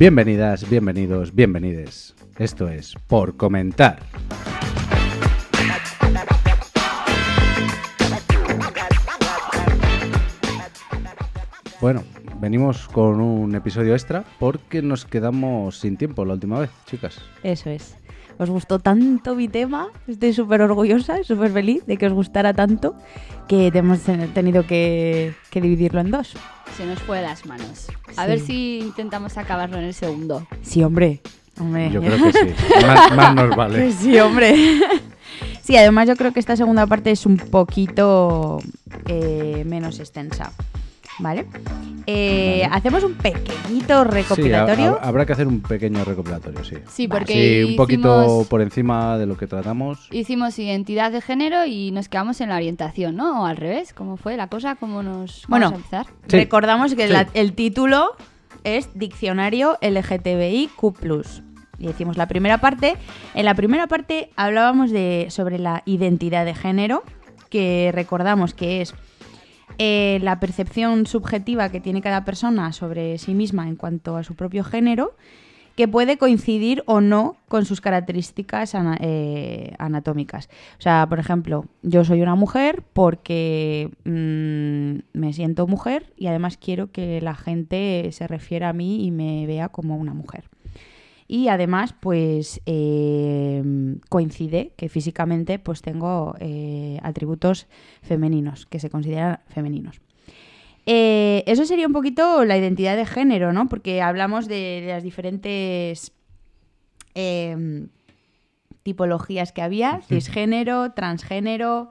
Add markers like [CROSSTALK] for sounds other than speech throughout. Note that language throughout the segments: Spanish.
Bienvenidas, bienvenidos, bienvenides. Esto es Por Comentar. Bueno, venimos con un episodio extra porque nos quedamos sin tiempo la última vez, chicas. Eso es. Os gustó tanto mi tema, estoy súper orgullosa y súper feliz de que os gustara tanto que hemos tenido que, que dividirlo en dos. Se nos fue de las manos. A Sí. ver si intentamos acabarlo en el segundo. Sí, hombre. Hombre. Yo creo que sí. Más, más nos vale. [LAUGHS] Sí, hombre. Sí, además yo creo que esta segunda parte es un poquito eh, menos extensa. ¿Vale? Eh, Vale. Hacemos un pequeñito Sí, recopilatorio. ha- habrá que hacer un pequeño recopilatorio, sí. Sí, Vale. porque Sí, un poquito hicimos, por encima de lo que tratamos. hicimos identidad de género y nos quedamos en la orientación, ¿no? O al revés, ¿cómo fue la cosa? ¿Cómo nos Bueno. vamos a empezar? Sí. Recordamos que Sí. la- el título es Diccionario LGTBIQ+. Y decimos la primera parte. En la primera parte hablábamos de, sobre la identidad de género, que recordamos que es eh, la percepción subjetiva que tiene cada persona sobre sí misma en cuanto a su propio género, que puede coincidir o no con sus características eh, anatómicas. O sea, por ejemplo, yo soy una mujer porque mm, me siento mujer y además quiero que la gente se refiera a mí y me vea como una mujer. Y además, pues eh, coincide que físicamente pues tengo eh, atributos femeninos, que se consideran femeninos. Eh, eso sería un poquito la identidad de género, ¿no? Porque hablamos de, de las diferentes eh, tipologías que había, cisgénero, transgénero,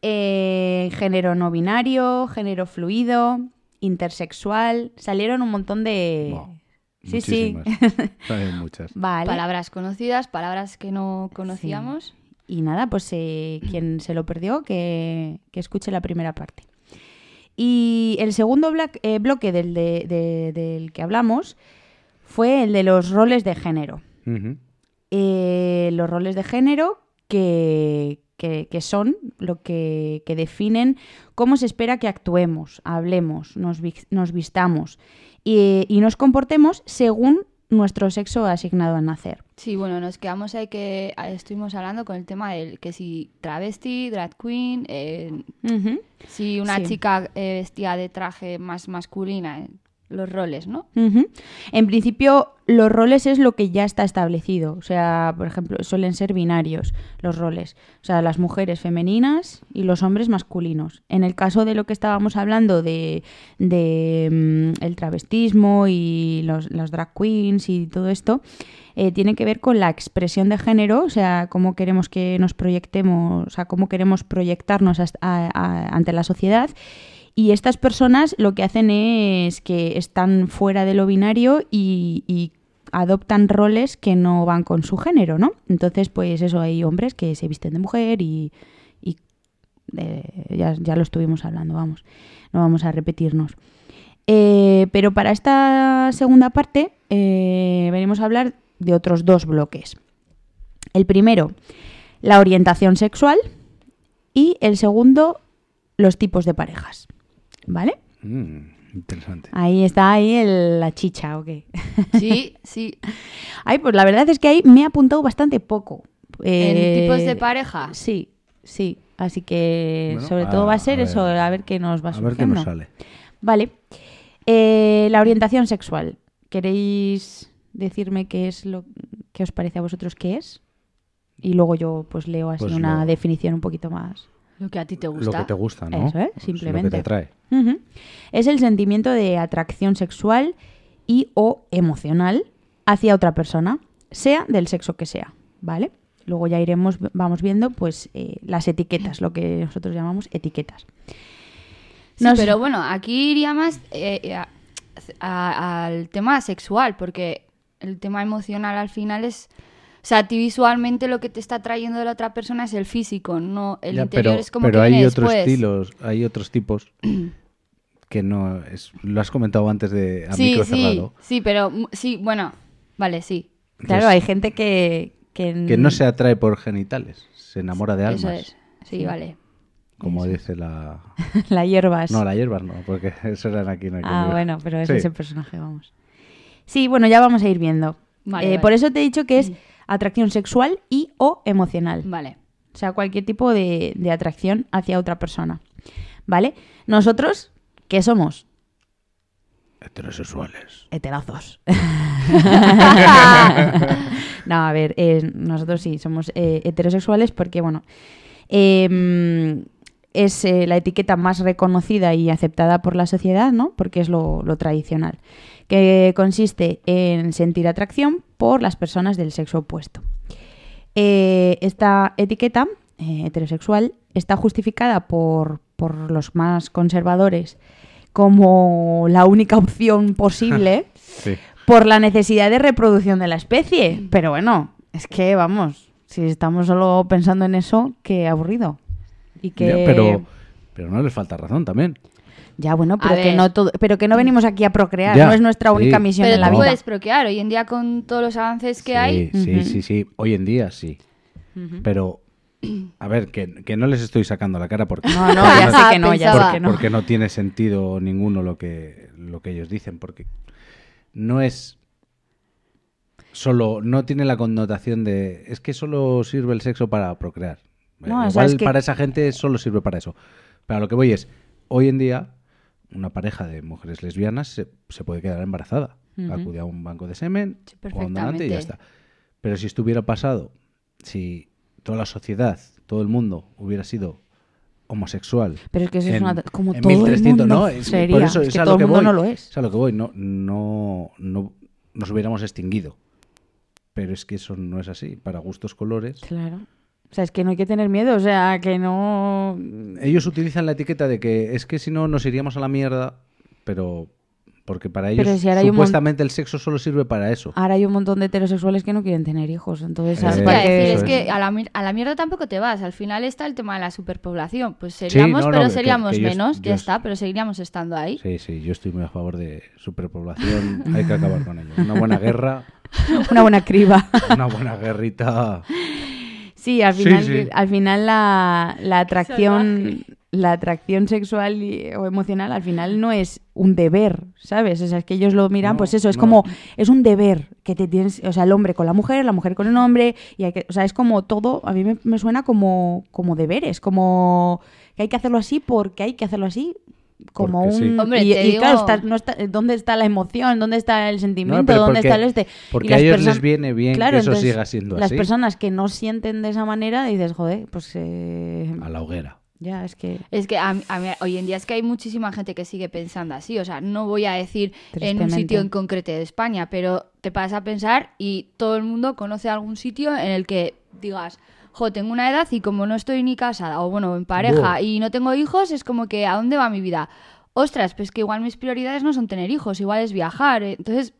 género no binario, género fluido, intersexual. Salieron un montón de... Wow, sí, sí. [LAUGHS] muchas. Vale. Palabras conocidas, palabras que no conocíamos. Y nada, pues eh, quien se lo perdió, que, que escuche la primera parte. Y el segundo eh, bloque del, de- de- del que hablamos fue el de los roles de género. Eh, los roles de género que, que- que son lo que, que definen cómo se espera que actuemos, hablemos, nos, vi- nos vistamos y, y nos comportemos según nuestro sexo asignado al nacer. Sí, bueno, nos quedamos ahí que ah, estuvimos hablando con el tema del que si travesti, drag queen, eh, si una Sí. chica eh, vestía de traje más masculina, eh, los roles, ¿no? En principio, los roles es lo que ya está establecido. O sea, por ejemplo, suelen ser binarios los roles. O sea, las mujeres femeninas y los hombres masculinos. En el caso de lo que estábamos hablando de, de, mm, el travestismo y los, drag queens y todo esto, eh, tiene que ver con la expresión de género, o sea, cómo queremos que nos proyectemos, o sea, cómo queremos proyectarnos a- ante la sociedad. Y estas personas lo que hacen es que están fuera de lo binario y, adoptan roles que no van con su género, ¿no? Entonces, pues eso, hay hombres que se visten de mujer y, eh, ya, ya lo estuvimos hablando, vamos, no vamos a repetirnos. Eh, pero para esta segunda parte eh, venimos a hablar de otros dos bloques. El primero, la orientación sexual y el segundo, los tipos de parejas. ¿Vale? Mm, interesante. Ahí está ahí el- la chicha, ¿ok? [LAUGHS] Sí, sí. Ay, pues la verdad es que ahí me he apuntado bastante poco. Eh, ¿En tipos de pareja? Sí, sí. Así que Bueno, sobre a- todo va a a ser ver. eso, a ver qué nos va A ver qué surgiendo. nos sale. Vale. Eh, la orientación sexual. ¿Queréis decirme qué es lo que os parece a vosotros que es? Y luego yo pues leo así Pues una definición un poquito más. Lo que a ti te Lo gusta. que te gusta, ¿no? Eso, ¿eh? Pues Simplemente. Lo que te trae. Ujú. Es el sentimiento de atracción sexual y o emocional hacia otra persona, sea del sexo que sea, ¿vale? Luego ya iremos, vamos viendo, pues, eh, las etiquetas, lo que nosotros llamamos etiquetas. Sí, pero bueno, aquí iría más eh, a- a- al tema sexual, porque el tema emocional al final es... O sea, a ti visualmente lo que te está trayendo de la otra persona es el físico, no el Ya, interior pero es como pero que hay otros después. estilos, hay otros tipos [CLEARS THROAT] que no es. Lo has comentado antes de a Sí, micro sí, cerrado. sí, pero mm, sí, bueno, vale, sí. Claro, hay gente que... Que, que no se atrae por genitales, se enamora de almas. Eso es. Sí, vale. Como dice la. [LAUGHS] la hierbas. No, la hierbas no, porque [LAUGHS] eso eran aquí en el Ah, bueno, pero ese Sí. es el personaje, vamos. Sí, bueno, ya vamos a ir viendo. Vale, Eh, vale. Por eso te he dicho que es atracción sexual y o emocional. Vale. O sea, cualquier tipo de, de atracción hacia otra persona. ¿Vale? Nosotros, ¿qué somos? Heterosexuales. Heterazos. [LAUGHS] [LAUGHS] no, a ver, eh, nosotros sí, somos eh, heterosexuales porque, bueno, eh, es eh, la etiqueta más reconocida y aceptada por la sociedad, ¿no? Porque es lo, lo tradicional, que consiste en sentir atracción por las personas del sexo opuesto. Eh, esta etiqueta eh, heterosexual está justificada por, por los más conservadores como la única opción posible [LAUGHS] Sí. por la necesidad de reproducción de la especie. Pero bueno, es que vamos, si estamos solo pensando en eso, qué aburrido. Y que Ya, pero, pero no les falta razón también. Ya, bueno, A pero que ver. no todo, pero que no venimos aquí a procrear, Ya, no es nuestra única sí. misión Pero en la tú vida. puedes procrear. Hoy en día con todos los avances que sí, hay... sí, Ujú. sí, sí. Hoy en día sí. Pero, a ver, que, que no les estoy sacando la cara porque No, [LAUGHS] no, ya sé que no, ya sé Pensaba. que no. porque no tiene sentido ninguno lo que, lo que ellos dicen, porque no es solo, no tiene la connotación de, es que solo sirve el sexo para procrear. No, o sea, Igual es que- para esa gente solo sirve para eso. Pero a lo que voy es, hoy en día, una pareja de mujeres lesbianas se, se puede quedar embarazada. Ujú. Acude a un banco de semen, Sí, o a un donante y ya está. Pero si esto hubiera pasado, si toda la sociedad, todo el mundo hubiera sido homosexual. Pero es que eso es una- como en todo el 1300, mundo ¿no? Es sería. por eso Es es que a todo lo que el mundo voy. no lo es. Es a lo que voy. No, no, no nos hubiéramos extinguido. Pero es que eso no es así. Para gustos colores. Claro. O sea, es que no hay que tener miedo, o sea, que no... Ellos utilizan la etiqueta de que es que si no nos iríamos a la mierda, pero porque para ellos si mon- supuestamente el sexo solo sirve para eso. Ahora hay un montón de heterosexuales que no quieren tener hijos, entonces... Eh, ¿sabes? Eso ¿para te iba a qué? decir, es que a la, mier- a la mierda tampoco te vas. Al final está el tema de la superpoblación. Pues Sí, seríamos, no, no, pero que- seríamos que menos, yo- ya está, pero seguiríamos estando ahí. Sí, sí, yo estoy muy a favor de superpoblación. Hay que acabar con ello. Una buena guerra, [LAUGHS] Una buena criba. una buena guerrita. [LAUGHS] Sí, al Sí, final, sí. Al final la, la atracción, Salvaje. la atracción sexual y- o emocional al final no es un deber, ¿sabes? O sea, es que ellos lo miran, No, pues eso, es no. como, es un deber que te tienes, o sea, el hombre con la mujer, la mujer con el hombre, y hay que, o sea, es como todo, a mí me, me suena como, como deberes, como que hay que hacerlo así porque hay que hacerlo así. Como Porque sí. un. Hombre, y, claro, está- no está- ¿dónde está la emoción? ¿Dónde está el sentimiento? No, ¿Dónde porque- está el este? Porque las a ellos les viene bien Claro, que eso entonces, siga siendo Las así. personas que no sienten de esa manera, dices, joder, pues. eh, A la hoguera. ya, es que. Es que a mí- a mí- hoy en día es que hay muchísima gente que sigue pensando así. O sea, no voy a decir en un sitio en concreto de España, pero te paras a pensar y todo el mundo conoce algún sitio en el que digas, jo, tengo una edad y como no estoy ni casada o bueno, en pareja Buah. y no tengo hijos, es como que ¿a dónde va mi vida? Ostras, pues que igual mis prioridades no son tener hijos, igual es viajar. eh. Entonces,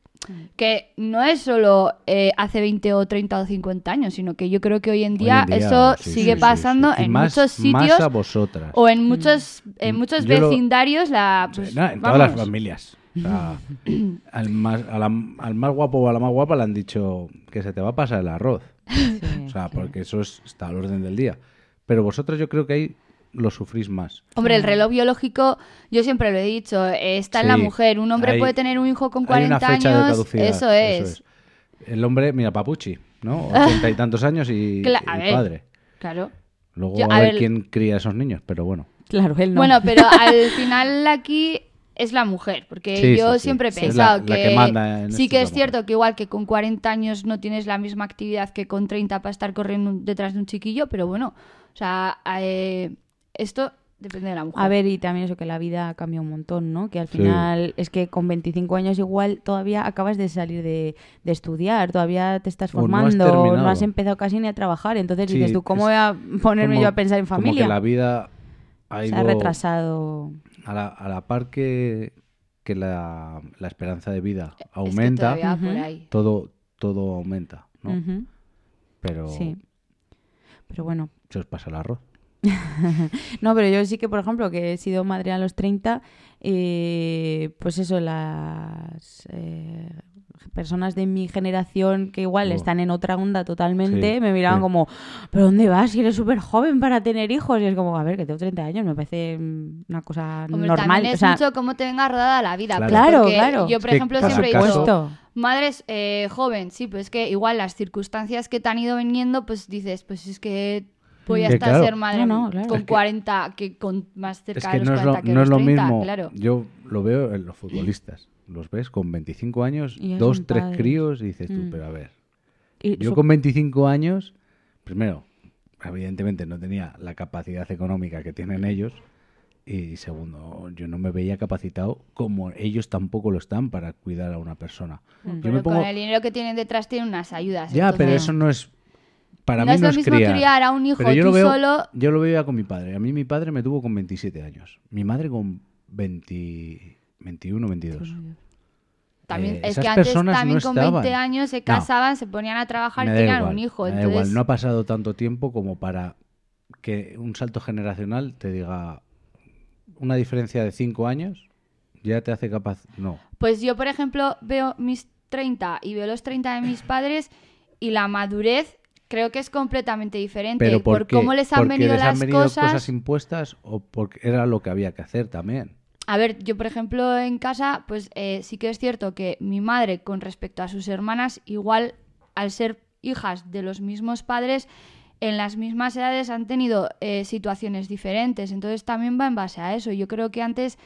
que no es solo eh, hace 20 o 30 o 50 años, sino que yo creo que hoy en Hoy día, en día, eso sí, sigue sí, pasando sí. En más- muchos Más sitios a vosotras. o en muchos, en Mm, muchos yo lo- vecindarios, la. Pues, no, en vamos. todas las familias. O sea, al, más, a la- al más guapo o a la más guapa le han dicho que se te va a pasar el arroz. O sea, porque eso es- está al orden del día. Pero vosotros yo creo que ahí lo sufrís más. Hombre, el reloj biológico, yo siempre lo he dicho, está en la mujer. Un hombre hay- puede tener un hijo con Hay una 40 fecha de años. caducidad. Eso es. El hombre, mira, Papuchi, ¿no? Ochenta y tantos años y, Cla- y a ver. padre. Claro. Luego Yo- a, a ver ver- quién cría a esos niños, pero bueno. Claro, él no. Bueno, pero al final aquí es la mujer, porque Sí, yo sí, siempre he Sí, es pensado la- la que, que manda sí que es cierto que igual que con 40 años no tienes la misma actividad que con 30 para estar corriendo detrás de un chiquillo, pero bueno, o sea, eh, esto depende de la mujer. A ver, y también eso que la vida ha cambiado un montón, ¿no? Que al Sí. final es que con 25 años igual todavía acabas de salir de, de estudiar, todavía te estás O no has formando, no has, empezado casi ni a trabajar. Entonces Sí, dices tú, ¿cómo voy a ponerme Como- yo a pensar en Como familia? que la vida ha Se ha retrasado. A la, a la par que, que la, la esperanza de vida Es que aumenta, por ahí. todo, todo aumenta, ¿no? Pero Sí. Pero bueno, se os pasa el arroz. [LAUGHS] No, pero yo sí que, por ejemplo, que he sido madre a los 30, eh, pues eso, las eh, personas de mi generación que igual Oh. están en otra onda totalmente, Sí, me miraban sí. como, ¿pero dónde vas? Si eres súper joven para tener hijos. Y es como, a ver, que tengo 30 años, me parece mm, una cosa Hombre, normal. también o es sea, mucho cómo te venga rodada la vida. Claro. pues Claro, porque claro. Yo, por Es ejemplo, siempre he caso- dicho, madres eh, joven, sí, pues es que igual las circunstancias que te han ido viniendo, pues dices, pues es que voy a Que estar claro. ser madre No, no, claro. con Es que- 40, que con más Es cerca que de los no es 40 lo, que no es los lo 30, mismo. claro. Yo lo veo en los futbolistas. Los ves con 25 años, Y dos, tres padres. críos y dices tú, Mm. pero a ver. y Yo con 25 años, primero, evidentemente no tenía la capacidad económica que tienen ellos. Y segundo, yo no me veía capacitado como ellos tampoco lo están para cuidar a una persona. Mm. Yo Pero me pongo... con el dinero que tienen detrás tienen unas ayudas. Ya, pero eso no es... Para no mí es no lo es mismo criar. criar a un hijo Pero yo tú lo veo, solo. Yo lo veía con mi padre. A mí mi padre me tuvo con 27 años. Mi madre con 20, 21, 22. También, Eh, es que antes también no con estaban. 20 años se No. casaban, se ponían a trabajar y tenían igual, un hijo. me da Entonces, igual. No ha pasado tanto tiempo como para que un salto generacional te diga una diferencia de 5 años ya te hace capaz. No. Pues yo, por ejemplo, veo mis 30 y veo los 30 de mis padres y la madurez creo que es completamente diferente. Pero por porque, cómo les han porque venido les las han venido cosas. impuestas o porque era lo que había que hacer también. A ver, yo, por ejemplo, en casa, pues eh, sí que es cierto que mi madre, con respecto a sus hermanas, igual al ser hijas de los mismos padres, en las mismas edades han tenido eh, situaciones diferentes. Entonces también va en base a eso. Yo creo que antes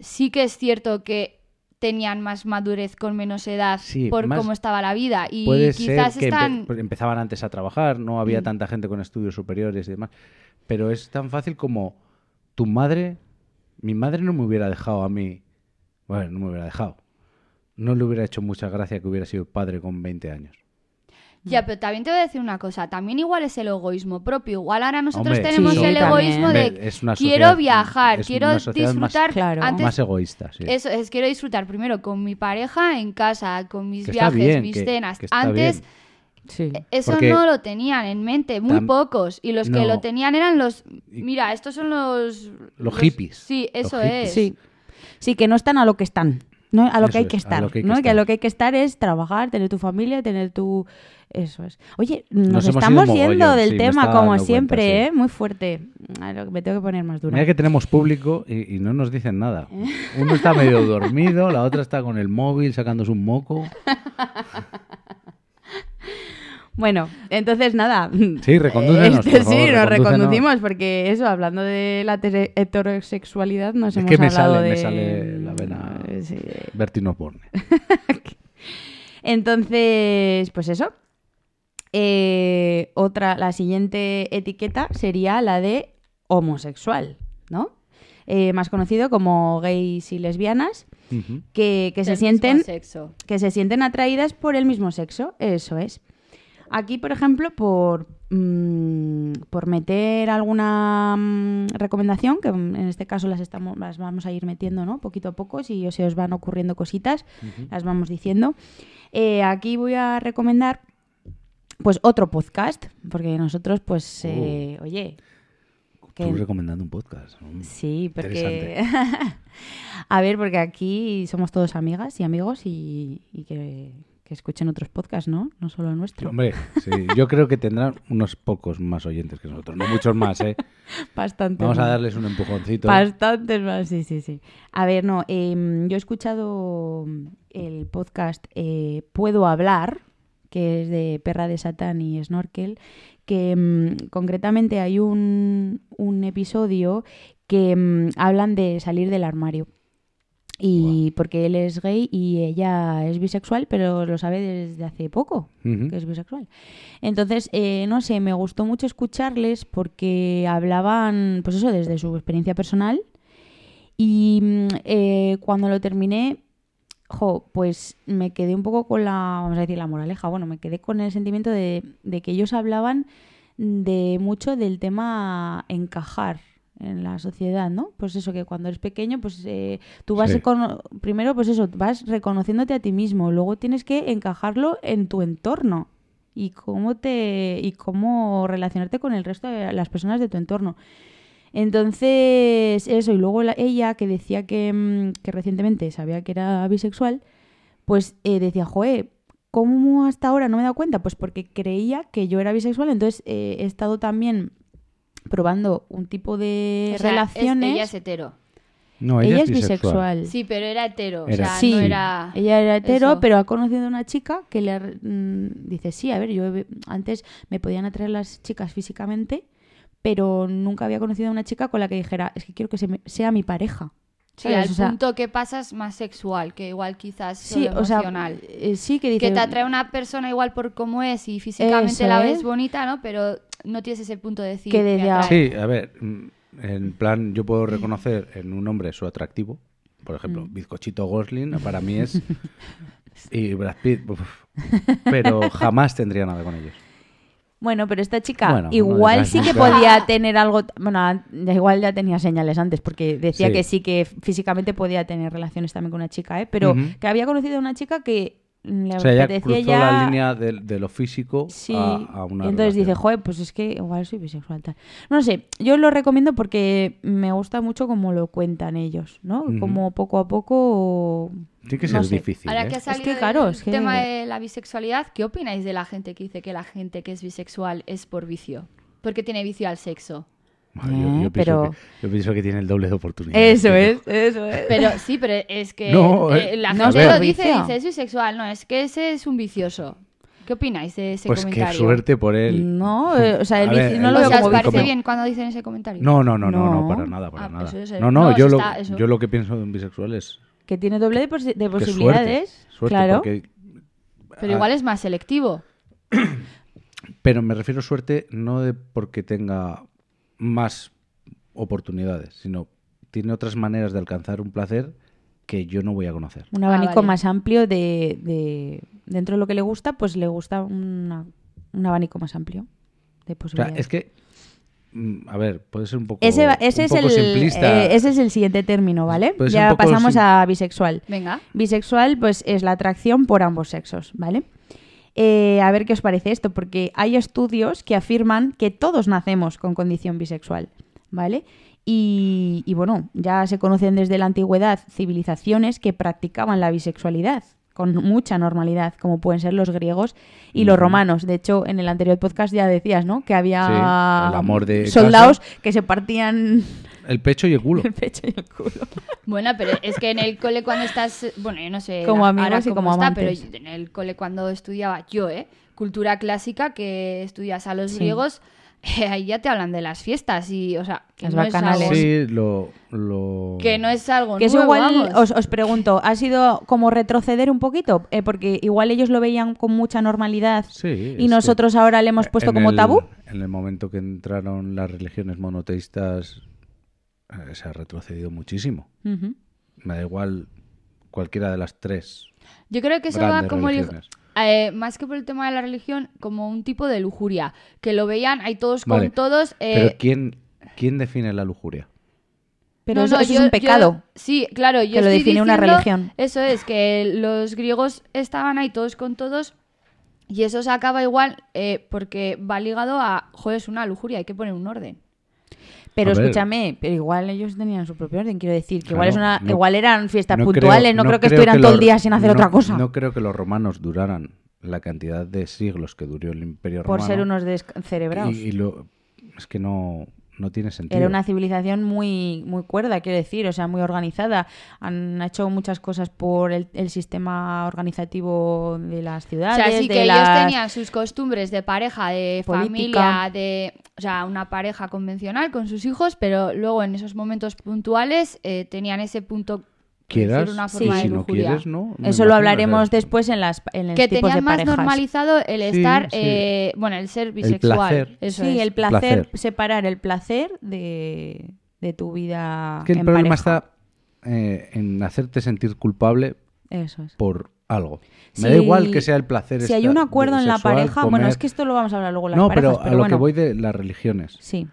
sí que es cierto que tenían más madurez con menos edad Sí, por cómo estaba la vida. Y Puede quizás ser que están... empezaban antes a trabajar, no había Mm. tanta gente con estudios superiores y demás. Pero es tan fácil como tu madre, mi madre no me hubiera dejado a mí, bueno, no me hubiera dejado. No le hubiera hecho mucha gracia que hubiera sido padre con 20 años. Ya, pero también te voy a decir una cosa. También igual es el egoísmo propio. Igual ahora nosotros Hombre, tenemos sí, el también. egoísmo de es una quiero viajar, es quiero una sociedad más- disfrutar. Claro. Antes Más egoísta, sí. Eso es, quiero disfrutar primero con mi pareja en casa, con mis Que viajes, bien, mis que- cenas. que Antes bien. Sí. eso Porque- no lo tenían en mente, muy Tam- pocos. Y los que lo tenían eran los... Mira, estos son los... Los hippies. Sí, eso hippies. es. Sí. Sí, que no están a lo que están. ¿no? A lo Eso que hay es, que a estar. lo que hay que ¿no? Que a lo que hay que estar es trabajar, tener tu familia, tener tu. Eso es. Oye, nos, estamos yendo del sí, tema, como siempre, cuenta, sí. ¿eh? Muy fuerte. A lo que me tengo que poner más dura. Mira que tenemos público y, y no nos dicen nada. [LAUGHS] Uno está medio dormido, la otra está con el móvil sacándose un moco. [LAUGHS] Bueno, entonces nada. Sí, recondúcenos, Este, por favor, sí, nos reconducimos porque eso, hablando de la heterosexualidad, nos Es hemos que me hablado sale- de... me sale la vena- sí. [LAUGHS] Entonces, pues eso. Eh, otra, la siguiente etiqueta sería la de homosexual, ¿no? Eh, más conocido como gays y lesbianas, que, que se sienten sexo. que se sienten atraídas por el mismo sexo, eso es. Aquí, por ejemplo, por, mm, por meter alguna mm, recomendación, que en este caso las, estamos, las vamos a ir metiendo ¿no? poquito a poco, si se os van ocurriendo cositas, las vamos diciendo. Eh, aquí voy a recomendar pues otro podcast, porque nosotros, pues, eh, oye, que- recomendando un podcast. Mm. Sí, porque... [LAUGHS] a ver, porque aquí somos todos amigas y amigos y, y que, que escuchen otros podcasts, ¿no? No solo el nuestro. Hombre, sí, yo creo que tendrán unos pocos más oyentes que nosotros, no muchos más, ¿eh? [LAUGHS] Bastante. Vamos a darles un empujoncito. Bastantes más, sí, sí, sí. A ver, no, em, yo he escuchado el podcast eh, Puedo Hablar, que es de Perra de Satán y Snorkel, que em, concretamente hay un, un episodio que em, hablan de salir del armario. Y porque él es gay y ella es bisexual, pero lo sabe desde hace poco que es bisexual. Entonces, eh, no sé, me gustó mucho escucharles porque hablaban, pues eso, desde su experiencia personal. Y mm, eh, cuando lo terminé, jo, pues me quedé un poco con la, vamos a decir, la moraleja. Bueno, me quedé con el sentimiento de, de que ellos hablaban de mucho del tema encajar en la sociedad, ¿no? Pues eso, que cuando eres pequeño, pues eh, tú vas Sí. primero, pues eso, vas reconociéndote a ti mismo, luego tienes que encajarlo en tu entorno y cómo te y cómo relacionarte con el resto de las personas de tu entorno. Entonces, eso, y luego la- ella que decía que, mm, que recientemente sabía que era bisexual, pues eh, decía, joe, ¿cómo hasta ahora no me he dado cuenta? Pues porque creía que yo era bisexual, entonces eh, he estado también probando un tipo de O sea, es- relaciones. ella es hetero. No, Ella ella, es bisexual. Sí, pero era hetero. Era- O sea, Sí, no era. ella era hetero, eso. pero ha conocido a una chica que le ha- mm, dice, sí, a ver, yo he- antes me podían atraer las chicas físicamente, pero nunca había conocido a una chica con la que dijera, es que quiero que se me- sea mi pareja. Sí, ¿Sabes? al O sea, punto que pasas más sexual, que igual quizás sí, o sea, eh, sí que dice... que te atrae una persona igual por cómo es y físicamente Eso la es. ves bonita, ¿no? Pero no tienes ese punto de decir. Que me desde atrae. Sí, a ver, mm, en plan, yo puedo reconocer en un hombre su atractivo. Por ejemplo, Mm. Bizcochito Gosling para mí es. [LAUGHS] y Brad Pitt, uf, pero jamás tendría nada con ellos. Bueno, pero esta chica Bueno, igual sí que podía tener algo, bueno, igual ya tenía señales antes, porque decía Sí. que sí que físicamente podía tener relaciones también con una chica, ¿eh? pero que había conocido a una chica que le O sea, ella cruzó ya... la línea de, de lo físico Sí, a, a una y entonces dice, joder, pues es que igual soy bisexual. Tal. No sé, yo lo recomiendo porque me gusta mucho cómo lo cuentan ellos, ¿no? Como poco a poco... Tiene que no ser sé. difícil. Ahora ¿eh? que ha salido que, claro, el es que- tema de la bisexualidad, ¿qué opináis de la gente que dice que la gente que es bisexual es por vicio? Porque tiene vicio al sexo. Bueno, yo, Eh, yo pienso pero- que, yo pienso que tiene el doble de oportunidades. Eso es, eso es. Pero sí, pero es que No, eh, eh, la no gente lo dice, dice es bisexual, no, es que ese es un vicioso. ¿Qué opináis de ese Pues comentario? qué suerte por él. No, eh, o sea, él ver, no lo O veo sea, ¿os como parece bien cuando dicen ese comentario? No, no, no, no, no, No. para nada, para Ah, nada. eso es- no, no, no, yo, lo, está- eso- yo lo que pienso de un bisexual es Que tiene doble de, posi- de que posibilidades. suerte, suerte, claro. porque- Pero igual es más selectivo. [COUGHS] Pero me refiero a suerte no de porque tenga más oportunidades, sino tiene otras maneras de alcanzar un placer que yo no voy a conocer. Un Ah, abanico vale. más amplio de, de- Dentro de lo que le gusta, pues le gusta una- un abanico más amplio de O sea, posibilidades. es que, mm, a ver, puede ser un poco, Ese, un es poco el, simplista. eh, ese es el siguiente término, ¿vale? Ya pasamos sim- a bisexual. Venga. Bisexual, pues es la atracción por ambos sexos, ¿vale? Eh, a ver qué os parece esto, porque hay estudios que afirman que todos nacemos con condición bisexual, ¿vale? Y, y bueno, ya se conocen desde la antigüedad civilizaciones que practicaban la bisexualidad con mucha normalidad, como pueden ser los griegos y los romanos. De hecho, en el anterior podcast ya decías, ¿no? Que había Sí, el amor de soldados que se partían El pecho y el culo. [LAUGHS] el pecho y el culo. [LAUGHS] Bueno, pero es que en el cole cuando estás, bueno, yo no sé Como la- amigos ahora y cómo como está, amantes. pero en el cole cuando estudiaba yo, ¿eh? Cultura clásica, que estudias a los Sí. griegos, [LAUGHS] ahí ya te hablan de las fiestas y, o sea, que Las no es bacanales. algo, Sí, lo, lo... que no es algo Que eso nuevo, igual, os, os pregunto, ¿ha sido como retroceder un poquito? Eh, porque igual ellos lo veían con mucha normalidad Sí, y es que nosotros ahora le hemos puesto en como el- tabú. En el momento que entraron las religiones monoteístas, eh, se ha retrocedido muchísimo. Me da igual cualquiera de las tres. Yo creo que eso va como el- eh, más que por el tema de la religión, como un tipo de lujuria, que lo veían ahí todos Vale, con todos. eh, Pero ¿quién, ¿quién define la lujuria? Pero No, eso, no, eso yo- es un yo- pecado. sí, claro, yo que lo define una religión. Eso es, que los griegos estaban ahí todos con todos y eso se acaba igual eh, porque va ligado a, joder, es una lujuria, hay que poner un orden. Pero A ver. escúchame, pero igual ellos tenían su propio orden, quiero decir, que igual es una, no- igual eran fiestas No puntuales, no, creo que estuvieran que todo el día sin hacer otra cosa. No creo que los romanos duraran la cantidad de siglos que duró el imperio por romano. ser unos descerebrados. y, y lo- es que no, no tiene sentido. Era una civilización muy, muy cuerda, quiero decir, o sea, muy organizada. Han hecho muchas cosas por el, el sistema organizativo de las O ciudades. sea, sí de que ellos las- tenían sus costumbres de pareja, de Política. familia, de, o sea, una pareja convencional con sus hijos, pero luego en esos momentos puntuales eh, tenían ese punto, Quieras, decir una Sí. forma y de si no quieres, no. me Eso lo hablaremos después en las en los que tipos de tenían más parejas. normalizado el estar, sí. eh, bueno, el ser bisexual. placer. Eso sí, es. el placer, Placer. separar el placer de, de tu vida. Es que el en problema pareja. está eh, en hacerte sentir culpable Eso es. por algo. Me Si- da igual que sea el placer. Si hay un acuerdo de en la pareja, bueno, es que esto lo vamos a hablar luego en las No, parejas, pero pero, a lo bueno. que voy de las religiones. Sí,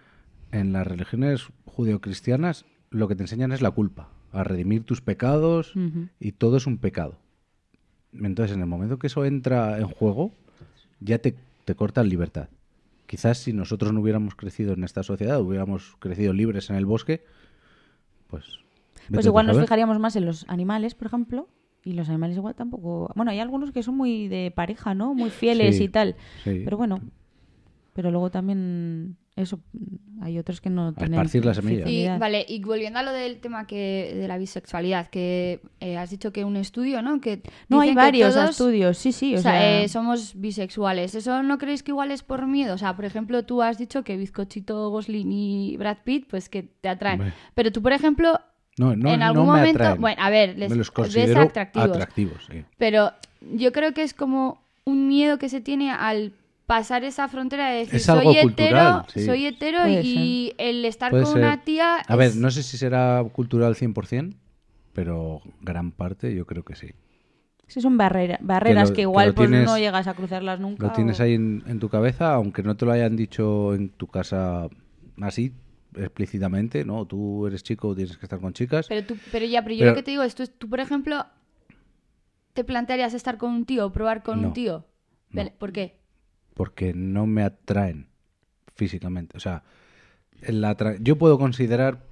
En las religiones judeocristianas lo que te enseñan es la culpa, a redimir tus pecados y todo es un pecado. Entonces, en el momento que eso entra en juego, ya te, te cortan libertad. Quizás si nosotros no hubiéramos crecido en esta sociedad, hubiéramos crecido libres en el bosque, pues... Pues igual nos fijaríamos más en los animales, por ejemplo, y los animales igual tampoco. Bueno, hay algunos que son muy de pareja, ¿no? Muy fieles Sí, y tal. sí. Pero bueno, pero luego también eso, hay otros que no tienen. esparcir la semilla. Y, vale, y volviendo a lo del tema que de la bisexualidad, que eh, has dicho que un estudio, ¿no? Que No, hay que varios todos, estudios, sí, sí. O, O sea, sea, eh, somos bisexuales. ¿Eso no creéis que igual es por miedo? O sea, por ejemplo, tú has dicho que Bizcochito, Gosling y Brad Pitt, pues que te atraen. Hombre. Pero tú, por ejemplo, No, no, en no algún me momento. atraen. Bueno, a ver, les me los ves considero atractivos. atractivos, sí. Pero yo creo que es como un miedo que se tiene al pasar esa frontera de decir Es algo soy cultural, hetero, sí. soy hetero y el estar Puede con ser. una tía A ver, no sé si será cultural 100%, pero gran parte yo creo que sí. sí son barrera- barreras que, que igual pues tienes- no llegas a cruzarlas nunca. Lo tienes o- ahí en, en tu cabeza, aunque no te lo hayan dicho en tu casa así explícitamente, ¿no? Tú eres chico, tienes que estar con chicas. Pero, tú, pero ya, pero yo Pero- lo que te digo es, tú, por ejemplo, ¿te plantearías estar con un tío o probar con No. un tío? No. Vale, ¿Por qué? Porque no me atraen físicamente. O sea, la yo puedo considerar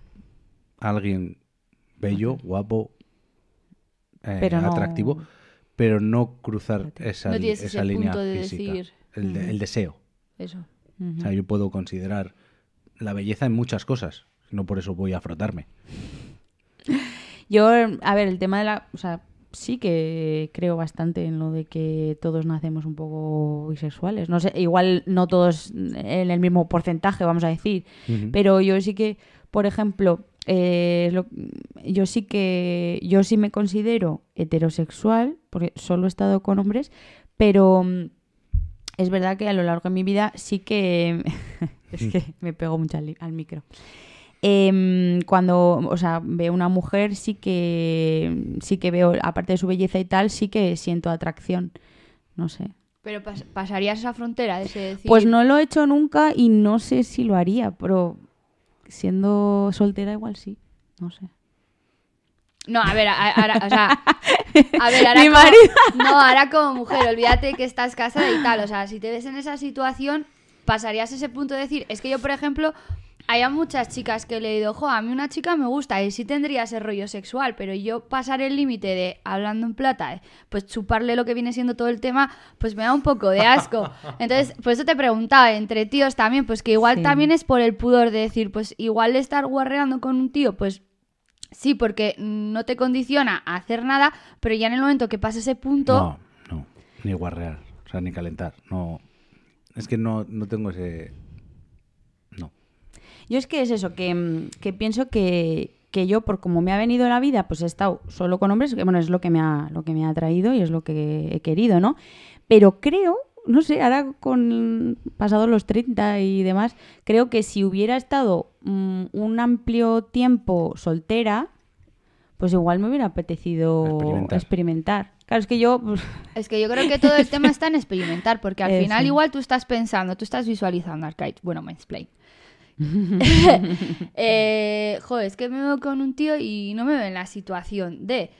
a alguien bello, guapo, eh, Pero no- atractivo, pero no cruzar esa, No li- tienes esa ese línea punto de física. decir- El, de- el deseo. Eso. O sea, yo puedo considerar la belleza en muchas cosas. No por eso voy a frotarme. Yo, a ver, el tema de la... O sea, sí que creo bastante en lo de que todos nacemos un poco bisexuales. No sé, igual no todos en el mismo porcentaje, vamos a decir. Pero yo sí que, por ejemplo, eh, lo- yo sí que... Yo sí me considero heterosexual, porque solo he estado con hombres, pero... mm, Es verdad que a lo largo de mi vida sí que... [LAUGHS] es que me pego mucho al, al micro. Em, cuando, o sea, veo una mujer, sí que, sí que veo, aparte de su belleza y tal, sí que siento atracción. No sé. Pero pas- pasarías esa frontera de ese decir... Pues no lo he hecho nunca y no sé si lo haría, pero siendo soltera igual sí. No sé. No, a ver, ahora, o sea, a ver, [LAUGHS] ahora Mi como, marido. no, ahora como mujer, olvídate que estás casada y tal, o sea, si te ves en esa situación, pasarías ese punto de decir, es que yo, por ejemplo, hay a muchas chicas que le he ido, jo, a mí una chica me gusta y sí tendría ese rollo sexual, pero yo pasar el límite de, hablando en plata, eh, pues chuparle lo que viene siendo todo el tema, pues me da un poco de asco. [LAUGHS] Entonces, por eso te preguntaba, entre tíos también, pues que igual Sí. también es por el pudor de decir, pues igual estar guarreando con un tío, pues Sí, porque no te condiciona a hacer nada, pero ya en el momento que pasa ese punto, No, no. Ni guarrear. O sea, ni calentar. No. Es que no, no tengo ese. Yo es que es eso, que, mm, que pienso que, que yo, por como me ha venido la vida, pues he estado solo con hombres, que bueno, es lo que me ha, lo que me ha atraído y es lo que he querido, ¿no? Pero creo, no sé, ahora con pasados los 30 y demás, creo que si hubiera estado mm, un amplio tiempo soltera, pues igual me hubiera apetecido Experimentar. experimentar. Claro, es que yo, pues, [LAUGHS] es que yo creo que todo el tema está en experimentar, porque al [LAUGHS] final igual tú estás pensando, tú estás visualizando Arcade, bueno, mansplain. [LAUGHS] [LAUGHS] eh, joder, es que me veo con un tío y no me veo en la situación de,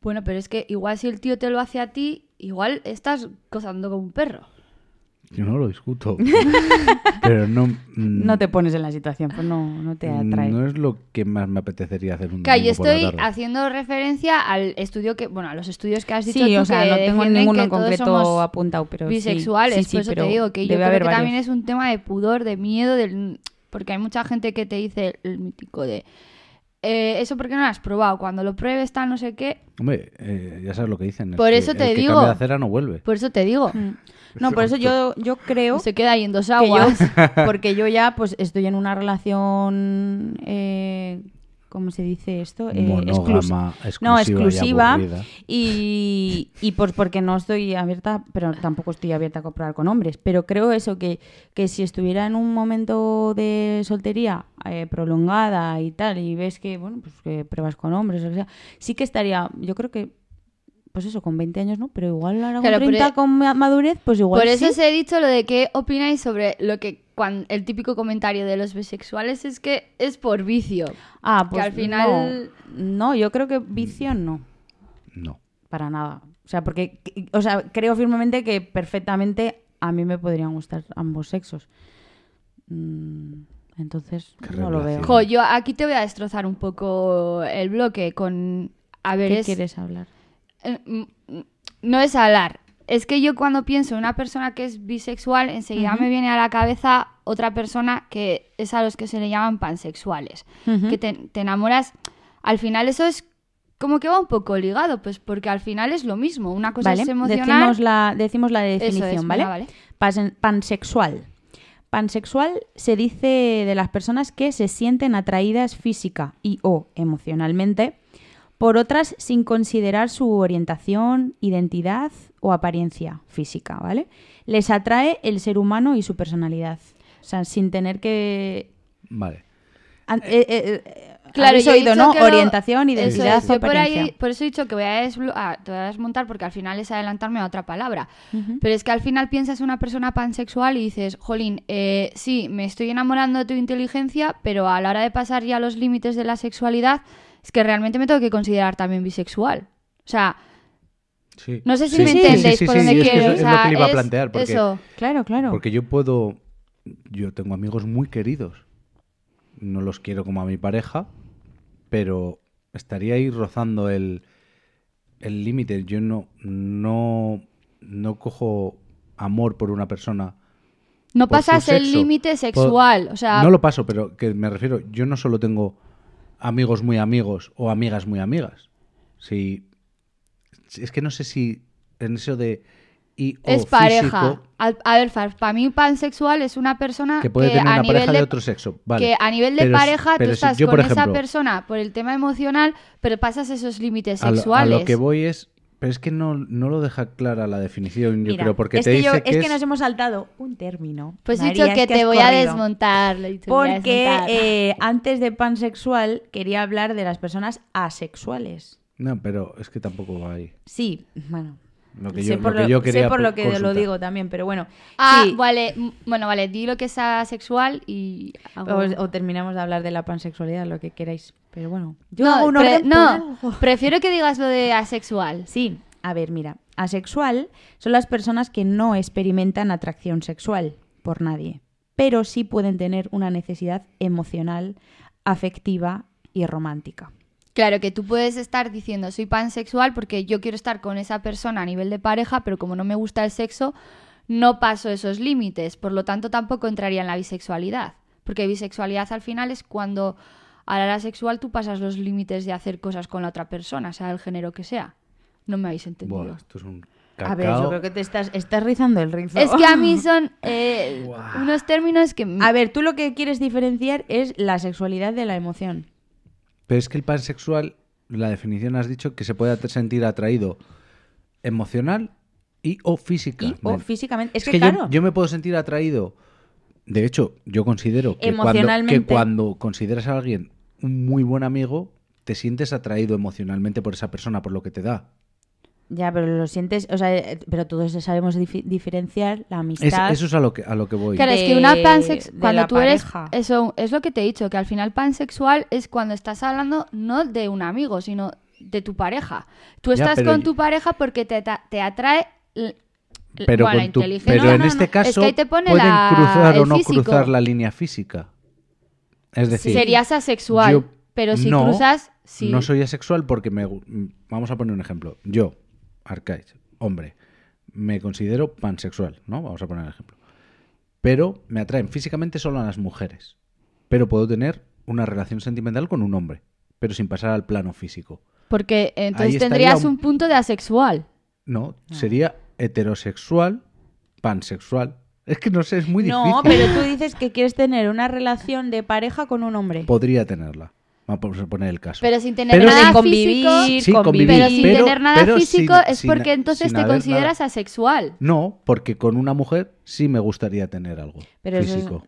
bueno, pero es que igual si el tío te lo hace a ti, igual estás gozando como un perro. Yo no lo discuto. [LAUGHS] pero no. mm, no te pones en la situación, pues no, no te atrae. No es lo que más me apetecería hacer un Claro, yo domingo por la estoy tarde. haciendo referencia al esto que, bueno, a los estudios que has dicho Sí, tú o sea, que no tengo ninguno que en todos concreto somos apuntado, pero bisexuales, Sí, sí, por eso pero te digo que yo creo que también es un tema de pudor, de miedo, del porque hay mucha gente que te dice el mítico de eh, eso porque no lo has probado, cuando lo pruebes tal no sé qué, Hombre, eh, ya sabes lo que dicen. es Por que eso te el que digo. cambia de acera no vuelve. por eso te digo, Mm. [LAUGHS] No, por eso yo, yo creo se queda ahí en dos yo, aguas. [LAUGHS] porque yo ya pues estoy en una relación, eh, ¿cómo se dice esto? Eh, Monógama, exclus- no, exclusiva y exclusiva y, y pues porque no estoy abierta, pero tampoco estoy abierta a comprar con hombres, pero creo eso, que, que si estuviera en un momento de soltería eh, prolongada y tal, y ves que, bueno, pues que pruebas con hombres, o sea, sí que estaría, yo creo que pues eso, con 20 años no, pero igual ahora con Claro, pero- 30 con ma- madurez, pues igual Por eso sí. os he dicho lo de qué opináis sobre lo que el típico comentario de los bisexuales es que es por vicio. Ah, pues al final- no, no, yo creo que vicio no, No. para nada. O sea, porque, o sea, creo firmemente que perfectamente a mí me podrían gustar ambos sexos. Mm, entonces, Qué no lo veo. Jo, yo aquí te voy a destrozar un poco el bloque con... A ver, ¿Qué es- quieres hablar? eh, mm, no es hablar. Es que yo cuando pienso en una persona que es bisexual, enseguida me viene a la cabeza otra persona que es a los que se le llaman pansexuales. Que te, te enamoras. Al final eso es como que va un poco ligado, pues porque al final es lo mismo. Una cosa Vale, es emocional. decimos la, decimos la Eso definición, es, ¿vale? vale. Pan- pansexual. Pansexual se dice de las personas que se sienten atraídas física y o emocionalmente por otras sin considerar su orientación, identidad o apariencia física, ¿vale? Les atrae el ser humano y su personalidad. O sea, sin tener que... Vale. an- eh, eh, eh, Claro, yo he oído, ¿no? Orientación, Eso identidad es, o yo por, apariencia. ahí, por eso he dicho que voy a, desblo- ah, te voy a desmontar porque al final es adelantarme a otra palabra. Pero es que al final piensas en una persona pansexual y dices, jolín, eh, sí, me estoy enamorando de tu inteligencia, pero a la hora de pasar ya los límites de la sexualidad, es que realmente me tengo que considerar también bisexual. O sea, Sí. no sé si Sí, me sí, entendéis sí, sí, por sí, dónde es que quiero. eso o es lo que le iba a plantear, porque- Eso. Claro, claro. Porque yo puedo. Yo tengo amigos muy queridos. No los quiero como a mi pareja, pero estaría ahí rozando el el límite. Yo no, no, no cojo amor por una persona. No pasas el límite sexual. O sea, no lo paso, pero que me refiero, yo no solo tengo amigos muy amigos o amigas muy amigas. Si, es que no sé si en eso de y o es pareja. Al- A, ver, para mí pansexual es una persona que puede tener a una nivel pareja de, de otro sexo. Vale. que a nivel de Pero pareja tú si estás yo, con esa persona por el tema emocional, pero pasas esos límites a lo- sexuales. A lo, que voy es. Pero es que no, no lo deja clara la definición, yo Mira, creo, porque es te que, dice yo- que es es. que nos hemos saltado un término. Pues he dicho es que te voy a desmontar. lo he dicho, te voy a Porque desmontar. eh, antes de pansexual quería hablar de las personas asexuales. No, pero es que tampoco va ahí. Sí, bueno. Lo que sé por lo que yo quería sé por lo que consultar. lo digo también, pero bueno. Ah, sí, vale. Bueno, vale, di lo que es asexual y... hago- o, o terminamos de hablar de la pansexualidad, lo que queráis. Pero bueno, yo no, hago un orden no, prefiero que digas lo de asexual. Sí, a ver, mira, asexual son las personas que no experimentan atracción sexual por nadie, pero sí pueden tener una necesidad emocional, afectiva y romántica. Claro, que tú puedes estar diciendo soy pansexual porque yo quiero estar con esa persona a nivel de pareja, pero como no me gusta el sexo, no paso esos límites. Por lo tanto, tampoco entraría en la bisexualidad. Porque bisexualidad al final es cuando a la hora sexual tú pasas los límites de hacer cosas con la otra persona, sea el género que sea. No me habéis entendido. Buah, esto es un A ver, yo creo que te estás, estás rizando el rizo. Es que a mí son [LAUGHS] eh, unos términos que... A ver, tú lo que quieres diferenciar es la sexualidad de la emoción. Pero es que el pansexual, la definición has dicho que se puede sentir atraído emocional y o física. Y o físicamente. Es, que, yo- claro. yo, me puedo sentir atraído. De hecho, yo considero que cuando, que Emocionalmente. cuando consideras a alguien un muy buen amigo, te sientes atraído emocionalmente por esa persona, por lo que te da. Ya, pero lo sientes, o sea, eh, pero todos sabemos diferenciar la Es- amistad. eso es a lo que, a lo que voy. Claro, es que una pansex de cuando tú eres eso es lo que te he dicho, que al final pansexual es cuando estás hablando no de un amigo, sino de tu pareja. Tú estás con yo- tu pareja porque te, te atrae Pero, bueno, con tu- la inteligencia. pero en No, este no, caso es que ahí te pone pueden la- cruzar o no físico. cruzar la línea física. Es decir, Serías asexual, yo- pero si no, cruzas sí. No soy asexual porque me... mm, Vamos a poner un ejemplo. Yo, Arcaiz, hombre, me considero pansexual, ¿no? Vamos a poner el ejemplo. Pero me atraen físicamente solo a las mujeres. Pero puedo tener una relación sentimental con un hombre, pero sin pasar al plano físico. porque entonces tendrías un- un punto de asexual. No, sería heterosexual, pansexual. Es que no sé, es muy difícil. No, pero tú [LAUGHS] dices que quieres tener una relación de pareja con un hombre. Podría tenerla. Vamos a poner el caso. Pero sin tener Pero nada de convivir, físico, Sí, convivir, pero sin pero- tener nada físico sin- es sin- porque entonces sin te consideras nada. asexual. No, porque con una mujer sí me gustaría tener algo Pero eso es- físico.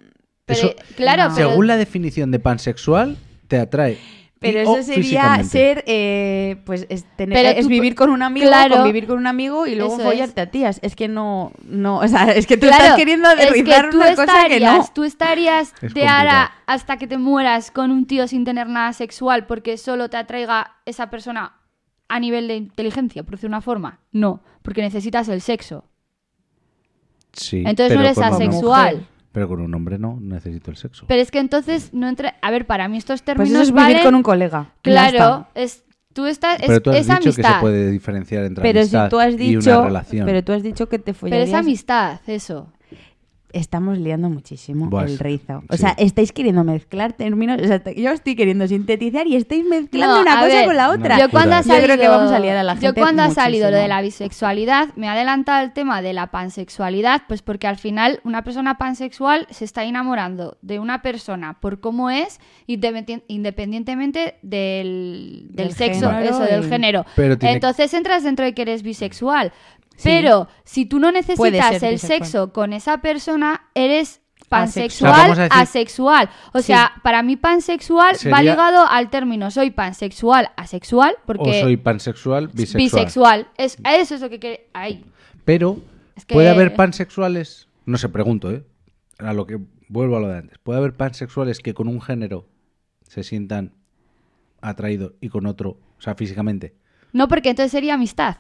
Pero, Eso, claro, no. según la definición de pansexual, te atrae. Pero eso o sería ser, eh, pues, es, tener- Pero es tú- vivir con un amigo, claro. convivir con un amigo y luego follarte a tías. Es que no, no, o sea, es que tú Claro, estás queriendo es que aterrizar tú una cosa que no. estarías- Tú estarías Es de ahora complicado. hasta que te mueras con un tío sin tener nada sexual porque solo te atraiga esa persona a nivel de inteligencia, por decir una forma. No, porque necesitas el sexo. Sí, Entonces pero no eres asexual. Pero con un hombre no, necesito el sexo. Pero es que entonces no entra... A ver, para mí estos Pues términos eso es vivir valen- con un colega. y Claro, es tú estás. Es, Pero tú has es dicho que amistad. se puede diferenciar entre Pero si amistad tú has y dicho, una relación. pero tú has dicho que te Pero follarías. es amistad, eso. Estamos liando muchísimo Buah, el rizo. O sí. sea, estáis queriendo mezclar términos. O sea, yo estoy queriendo sintetizar y estáis mezclando No, una cosa ver, con la otra. Yo cuando ha. Yo salido, creo que vamos a liar a la Yo gente cuando ha salido lo de la bisexualidad, me ha adelantado el tema de la pansexualidad, pues porque al final una persona pansexual se está enamorando de una persona por cómo es, independi- independientemente del, del Del sexo, género eso, del y- género. Pero tiene- Entonces entras dentro de que eres bisexual. Pero si tú no necesitas el sexo con esa persona, eres pansexual, asexual. O Sí. sea, para mí pansexual va ligado al término soy pansexual, asexual, porque O soy pansexual, bisexual. bisexual. Es, eso es lo que quiere. Ahí. Pero, Es que- ¿puede haber pansexuales? No sé, pregunto, ¿eh? A lo que vuelvo a lo de antes. ¿Puede haber pansexuales que con un género se sientan atraídos y con otro, o sea, físicamente? No, porque entonces sería amistad.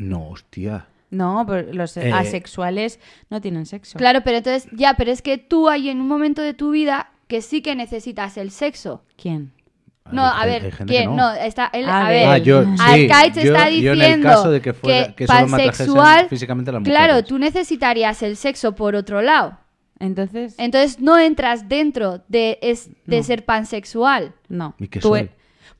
No, hostia. No, pero los Eh. asexuales no tienen sexo. Claro, pero entonces, ya, pero es que tú hay en un momento de tu vida que sí que necesitas el sexo. ¿Quién? No, a ver, ¿quién? No. está. Él, A a, ver. ver. Ah, yo, sí, yo- está yo diciendo en el caso de que fuera- que pansexual, físicamente las mujeres. claro, tú necesitarías el sexo por otro lado. Entonces, Entonces no entras dentro de, es, de ser pansexual. no. ¿Y qué Tú soy?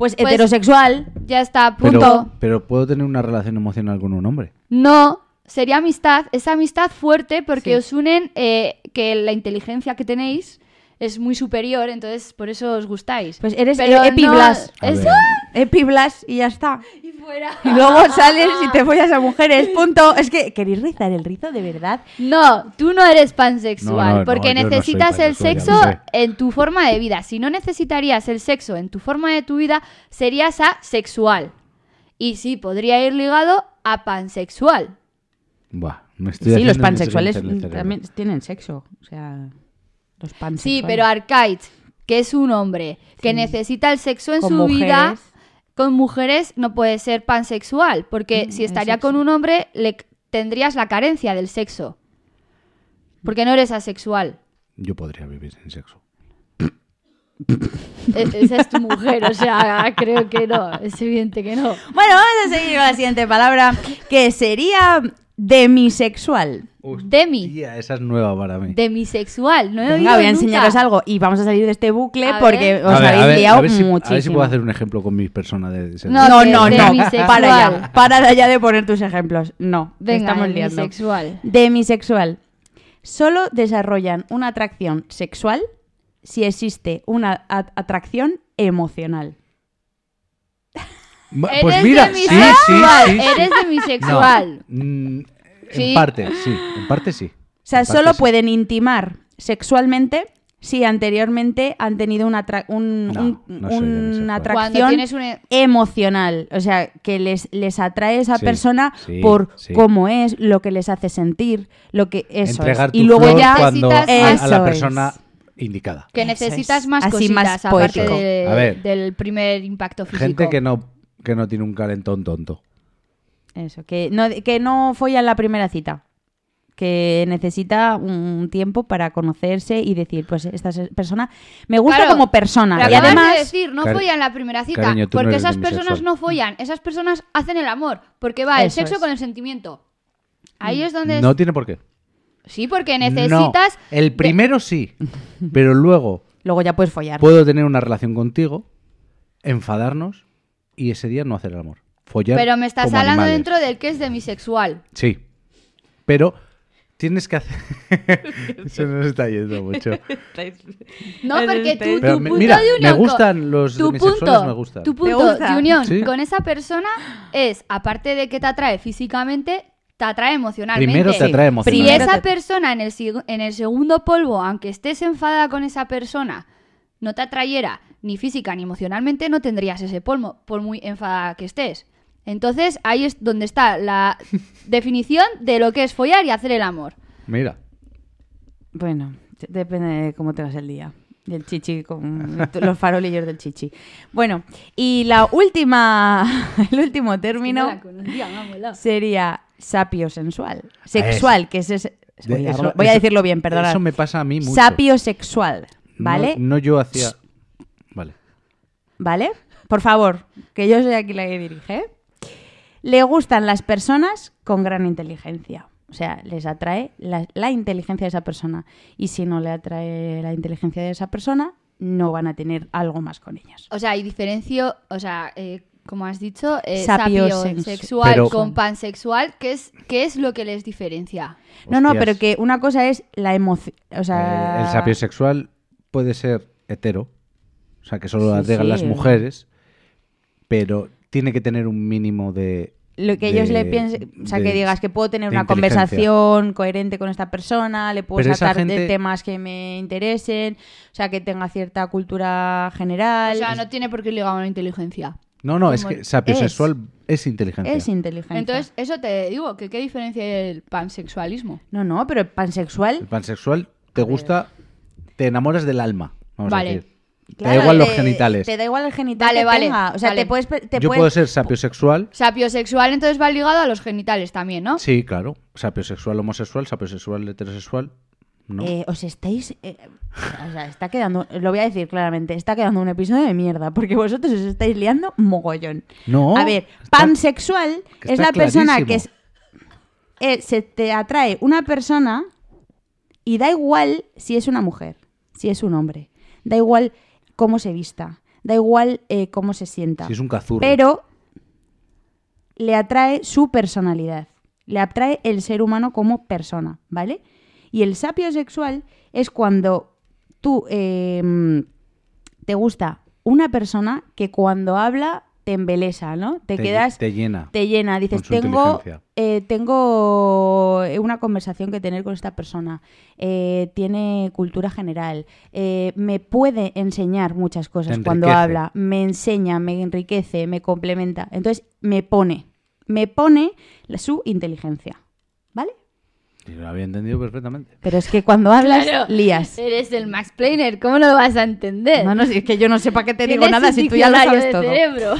Pues, Pues- heterosexual. Ya está, Pero, punto. pero puedo tener una relación emocional con un hombre. No, sería amistad, esa amistad fuerte porque Sí. os unen eh, que la inteligencia que tenéis es muy superior, entonces por eso os gustáis. Pues eres Pero e- epiblas. A es- ver. Epiblas y ya está. Y fuera. Y luego sales y te [LAUGHS] follas a mujeres. Punto. Es que queréis rizar el rizo de verdad. No, tú no eres pansexual No, no, porque no, no necesitas el sexo en tu forma de vida. Si no necesitarías el sexo en tu forma de tu vida, serías asexual. Y sí, podría ir ligado a pansexual. Buah, me estoy Sí, los pansexuales también tienen sexo. O sea, los pansexuales. Sí, pero Arcaiz, que es un hombre que necesita el sexo en Con su vida, con mujeres no puede ser pansexual, porque Mm, si estaría con un hombre, le tendrías la carencia del sexo. Porque no eres asexual. Yo podría vivir sin sexo. E- Esa es tu mujer, o sea, creo que no, es evidente que no. Bueno, vamos a seguir con la siguiente palabra, que sería demisexual. Demi. Tía, esa es nueva para mí. Demisexual, no he Venga, oído voy a nunca. enseñaros algo y vamos a salir de este bucle A porque ver. os A ver, habéis a ver, liado a ver si, muchísimo. A ver si puedo hacer un ejemplo con mi persona de, de No, No, no, no. demisexual. Para ya. Para ya de poner tus ejemplos. No. te Venga, estamos liando. demisexual. Demisexual. Solo desarrollan una atracción sexual si existe una a- atracción emocional. Eres Pues mira, sí, sí, demisexual, sí, sí. Eres demisexual. No, mm, Sí. En parte, sí. En parte sí. O sea, solo sí. pueden intimar sexualmente si anteriormente han tenido una, un- No, un- no una atracción un... emocional. O sea, que les, les atrae esa Sí, persona sí, por sí. cómo es, lo que les hace sentir, lo que eso Entregar es. tu Y luego flor ya cuando a, necesitas a la persona es. indicada. Que necesitas es. más Así cositas más aparte de- A ver. del primer impacto físico. Gente que no, que no tiene un calentón tonto. Eso, que no, que no folla en la primera cita. Que necesita un tiempo para conocerse y decir, pues esta persona me gusta Claro, como persona. Pero Y además, de decir, no follan la primera cita. Cariño, tú no porque esas personas no follan. Esas personas hacen el amor. Porque va el sexo es. con el sentimiento. Ahí es donde... No tiene por qué. Sí, porque necesitas... No, el primero sí, [LAUGHS] pero luego luego ya puedes follar. puedo tener una relación contigo, enfadarnos y ese día no hacer el amor. Follar Pero me estás como hablando animales. dentro del que es demisexual. Sí. Pero tienes que hacer. [LAUGHS] Se nos está yendo mucho. [LAUGHS] No, porque este- tu, Pero tu me- punto mira, de me unión... con- gustan los tu demisexuales, punto, me gustan. Tu ¿Te punto gusta? de unión Sí. con esa persona es, aparte de que te atrae físicamente, te atrae emocionalmente. Primero te atrae. Si emocionalmente. esa persona en el, sig- en el segundo polvo, aunque estés enfadada con esa persona, no te atrayera ni física ni emocionalmente, no tendrías ese polvo, por muy enfadada que estés. Entonces ahí es donde está la [LAUGHS] definición de lo que es follar y hacer el amor. Mira. Bueno, de- depende de cómo tengas el día. Y el chichi con [LAUGHS] los farolillos del chichi. Bueno, y la última, [LAUGHS] el último término sería sapiosexual. Sexual, que es... ese- voy a, eso- voy a eso- decirlo bien, perdona. Eso me pasa a mí mucho. Sapiosexual, ¿vale? No, no yo hacía. Vale. ¿Vale? por favor, que yo soy aquí la que dirige. Le gustan las personas con gran inteligencia. O sea, les atrae la, la inteligencia de esa persona. Y si no le atrae la inteligencia de esa persona, no van a tener algo más con ellos. O sea, hay diferencio, o sea, eh, como has dicho, eh, Sapiosexu- sapiosexual Pero- con pansexual, ¿qué es, ¿qué es lo que les diferencia? No, no, pero que una cosa es la emoción. O sea, Eh, el sapiosexual puede ser hetero, o sea, que solo Sí, sí. las mujeres, pero tiene que tener un mínimo de... Lo que de- ellos le piensen, o sea, de- que digas que puedo tener una inteligencia. conversación coherente con esta persona, le puedo Pero de temas que me interesen, o sea, que tenga cierta cultura general. O sea, no tiene por qué ligar a una inteligencia. No, no, es que sapiosexual es, inteligencia. es inteligente. Entonces, eso te digo, que qué diferencia hay el pansexualismo. No, no, pero el pansexual. El pansexual te gusta, te enamoras del alma, vamos Vale. a decir. te claro, da igual los te- genitales. Te da igual el genital Vale, que vale, tenga. O sea, vale. te puedes. Te Yo puedes- puedo ser sapiosexual, Sapiosexual entonces va ligado a los genitales también, ¿no? sí, claro. Sapiosexual homosexual, sapiosexual heterosexual, no. Eh, os estáis. eh, o sea, está quedando. Lo voy a decir claramente. Está quedando un episodio de mierda. Porque vosotros os estáis liando mogollón. no. a ver, está- pansexual es la persona que es, eh, se te atrae una persona y da igual si es una mujer, si es un hombre. Da igual cómo se vista. Da igual eh, cómo se sienta. Si es un cazurro. Pero le atrae su personalidad. Le atrae el ser humano como persona, ¿vale? Y el sapio sexual es cuando tú eh, te gusta una persona que cuando habla te embelesa, ¿no? Te, Te- quedas te llena. te llena. Dices, tengo, eh, tengo una conversación que tener con esta persona. eh, tiene cultura general. eh, me puede enseñar muchas cosas cuando habla. Me enseña, me enriquece, me complementa. Entonces, me pone. Me pone la- su inteligencia. ¿Vale? Y lo había entendido perfectamente. Pero es que cuando [LAUGHS] hablas, Claro. lías. Eres el Max Planer, ¿cómo no lo vas a entender? No, no, si es que yo no sé para qué te digo nada si tú ya lo sabes todo. cerebro.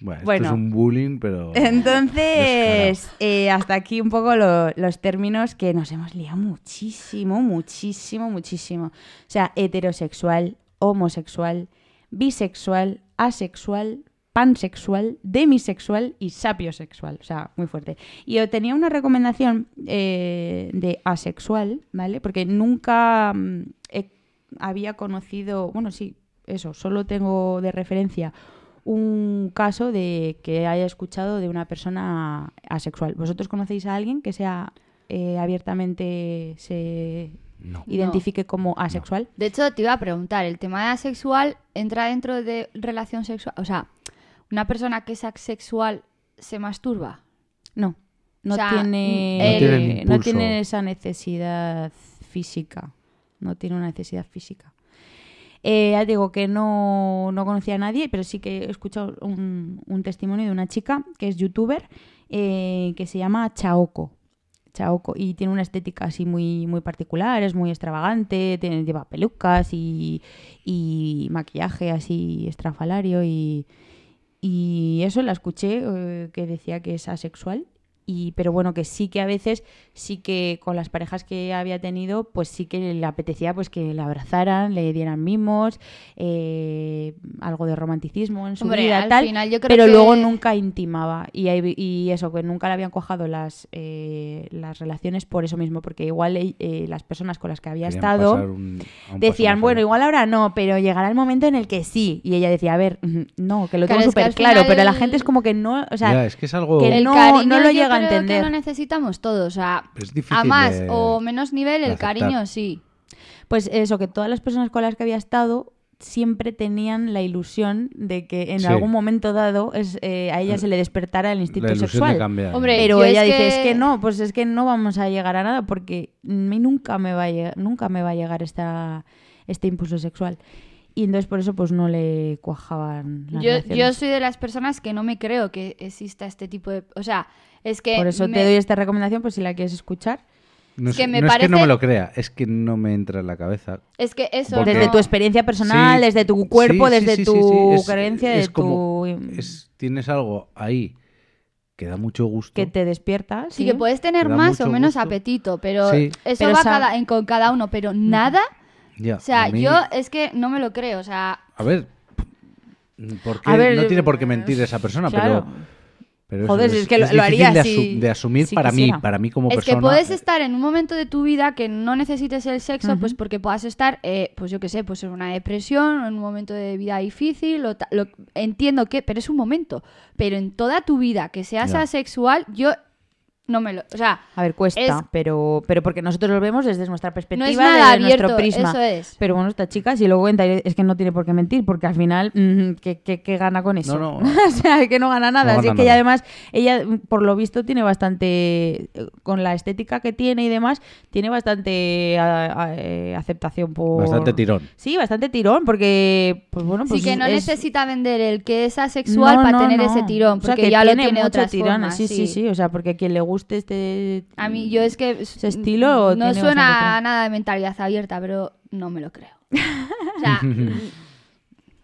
Bueno, Bueno. esto es un bullying, pero... Entonces, eh, hasta aquí un poco lo- los términos que nos hemos liado muchísimo, muchísimo, muchísimo. O sea, heterosexual, homosexual, bisexual, asexual, pansexual, demisexual y sapiosexual. O sea, muy fuerte. Y yo tenía una recomendación eh, de asexual, ¿vale? Porque nunca mm, he- había conocido, bueno, sí, eso, solo tengo de referencia un caso de que haya escuchado de una persona asexual. ¿Vosotros conocéis a alguien que sea eh, abiertamente se No. identifique como asexual? De hecho, te iba a preguntar, ¿el tema de asexual entra dentro de relación sexual? O sea, ¿una persona que es asexual se masturba? No. No O sea, tiene, No tiene el no tiene esa necesidad física. No tiene una necesidad física. Eh, digo que no, no conocía a nadie, pero sí que he escuchado un, testimonio de una chica que es youtuber eh, que se llama Chaoko. Chaoko y tiene una estética así muy, muy particular, es muy extravagante, lleva pelucas y, y maquillaje así estrafalario y, y eso la escuché eh, que decía que es asexual y pero bueno que sí que a veces sí que con las parejas que había tenido pues sí que le apetecía pues que le abrazaran le dieran mimos eh, algo de romanticismo en su Hombre, vida al tal final yo creo pero que- luego nunca intimaba y, ahí- y eso que nunca le habían cuajado las eh, las relaciones por eso mismo porque igual eh, las personas con las que había Querían estado un- decían, bueno, igual ahora no, pero llegará el momento en el que sí. Y ella decía, a ver, [LAUGHS] no, que lo Claro, tengo súper claro, final pero la gente es como que no, o sea, Ya, es que es algo... que El no- lo yo llega a creo que entender. lo necesitamos todos, o sea, Es difícil a más de- o menos nivel el cariño sí. pues eso, que todas las personas con las que había estado siempre tenían la ilusión de que en Sí. algún momento dado es, eh, a ella se le despertara el instinto sexual. cambiar. Hombre, Pero ella es dice, es que- que no, pues es que no vamos a llegar a nada porque a mí nunca me va a llegar, nunca me va a llegar esta, este impulso sexual. Y entonces por eso pues no le cuajaban las Yo, relaciones. yo soy de las personas que no me creo que exista este tipo de... O sea, es que... Por eso me- te doy esta recomendación, pues si la quieres escuchar. no es que me no es que no parece- me lo crea, es que no me entra en la cabeza. Es que eso... Porque- Desde tu experiencia personal, Sí, desde tu cuerpo, sí, sí, desde sí, tu sí, sí, es- creencia, es de como- tu... es- tienes algo ahí que da mucho gusto. que te despierta. Sí, que puedes tener más o menos gusto. apetito, pero Sí. eso Pero va sa- cada, en, con cada uno, pero nada... Ya, O sea, mí- yo es que no me lo creo, o sea... A ver, A ver, no tiene por qué mentir esa persona, claro. pero, pero Joder, eso es que lo- lo difícil haría de, asu- si- de asumir si para mí, para mí como Es persona. que puedes estar en un momento de tu vida que no necesites el sexo, pues porque puedas estar, eh, pues yo qué sé, pues en una depresión, en un momento de vida difícil, o ta- lo- entiendo que, pero es un momento. Pero en toda tu vida que seas Ya. asexual, yo no me lo, o sea, A ver, cuesta, Es- pero, pero porque nosotros lo vemos desde nuestra perspectiva, no es nada desde nuestro prisma. eso es. Pero bueno, esta chica si lo cuenta es que no tiene por qué mentir, porque al final, mm, ¿qué, qué- qué gana con eso? No, [LAUGHS] no. o sea, que no gana nada. No Así gana es que ella además, ella por lo visto tiene bastante, con la estética que tiene y demás, tiene bastante a- a- eh, aceptación por... Bastante tirón. Sí, bastante tirón, porque, pues bueno, pues sí que no es- necesita vender el que es asexual No, para no, tener no. ese tirón, O sea, porque que ya lo tiene tiene mucho otras tirón. formas, sí, sí, sí, o sea, porque a quien le guste este... A mí yo es que Ese estilo no suena a nada de mentalidad abierta, pero no me lo creo. [LAUGHS] O sea, [LAUGHS]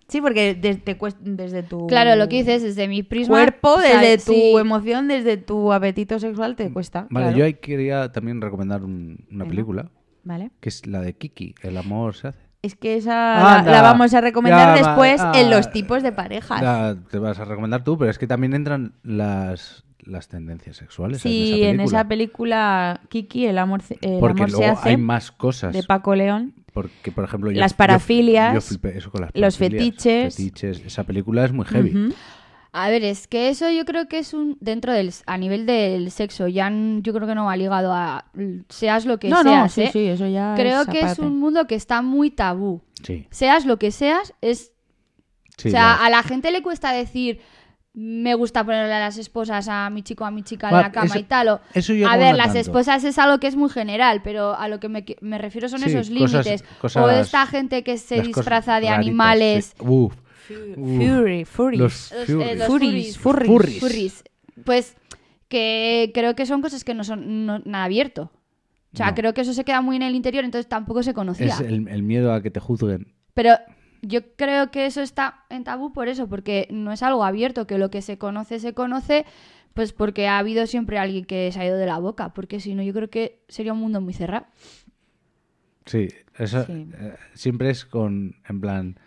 Sí, porque desde, desde tu... claro, lo que dices desde mi prisma cuerpo, o sea, desde tu sí. emoción, desde tu apetito sexual te cuesta. Vale, claro. yo ahí quería también recomendar un- una película, Vale. que es la de Kiki, El amor se hace. Es que esa la, Anda. la vamos a recomendar Ya va- después ah. en los tipos de parejas. La- te vas a recomendar tú, pero es que también entran las, las tendencias sexuales sí, en en esa película, Kiki, el amor, el Porque amor se luego hace, hay más cosas. de Paco León. Porque, por ejemplo, yo- Las parafilias, yo flipé eso con las los parafilias, fetiches. fetiches. Esa película es muy heavy. A ver, es que eso yo creo que es un dentro del a nivel del sexo, ya yo creo que no va ligado a seas lo que No, seas, no, sí, ¿eh? sí, eso ya Creo es que es un mundo que está muy tabú. Sí, Seas lo que seas, es sí. o sea, a la gente le cuesta decir me gusta ponerle a las esposas a mi chico a mi chica en la cama eso- y tal. o- eso yo a ver, no las tanto. esposas es algo que es muy general, pero a lo que me, me refiero son Sí, esos cosas- límites. o esta gente que se disfraza de raritas, animales. sí. Uf. Fury, Furies. Los Los, furries. eh, los Furries, furries. furries. Furries. Pues que creo que son cosas que no son no- nada abierto. O sea, No. creo que eso se queda muy en el interior, entonces tampoco se conocía. Es el, el miedo a que te juzguen. Pero yo creo que eso está en tabú por eso, porque no es algo abierto, que lo que se conoce, se conoce, pues porque ha habido siempre alguien que se ha ido de la boca, porque si no, yo creo que sería un mundo muy cerrado. Sí, eso Sí. eh, siempre es con, en plan,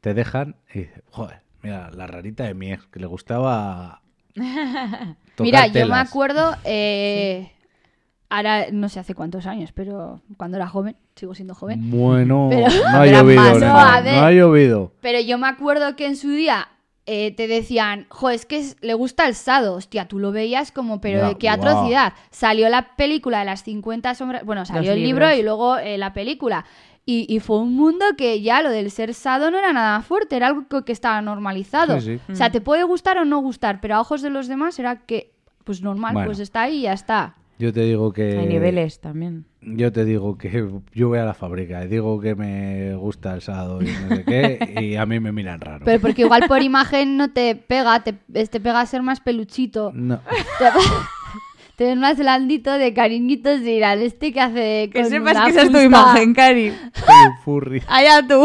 te dejan y joder, mira, la rarita de mi ex, que le gustaba [LAUGHS] Mira, yo me telas". acuerdo, [LAUGHS] eh, ahora no sé hace cuántos años, pero cuando era joven, sigo siendo joven, Bueno, [LAUGHS] Pero- no ha llovido, más, ¿no? A ver. no ha llovido. Pero yo me acuerdo que en su día eh, te decían, jo, es que es- le gusta el sado. Hostia, tú lo veías como, pero qué atrocidad. Salió la película de las 50 sombras. Bueno, salió Los el libro y luego eh, la película. Y, y fue un mundo que ya lo del ser sado no era nada fuerte, era algo que estaba normalizado. Sí, sí. O sea, te puede gustar o no gustar, pero a ojos de los demás era que, pues normal, Bueno. pues está ahí y ya está. Yo te digo que... Hay niveles también. Yo te digo que [LAUGHS] yo voy a la fábrica y digo que me gusta el sado y no sé qué, [LAUGHS] y a mí me miran raro. Pero porque igual por imagen no te pega, te, te pega a ser más peluchito. No. Te, [LAUGHS] te ves más blandito de cariñitos y dirán, este que hace Que con sepas que esa es tu fusta". imagen, Cari. Furry. Allá tú.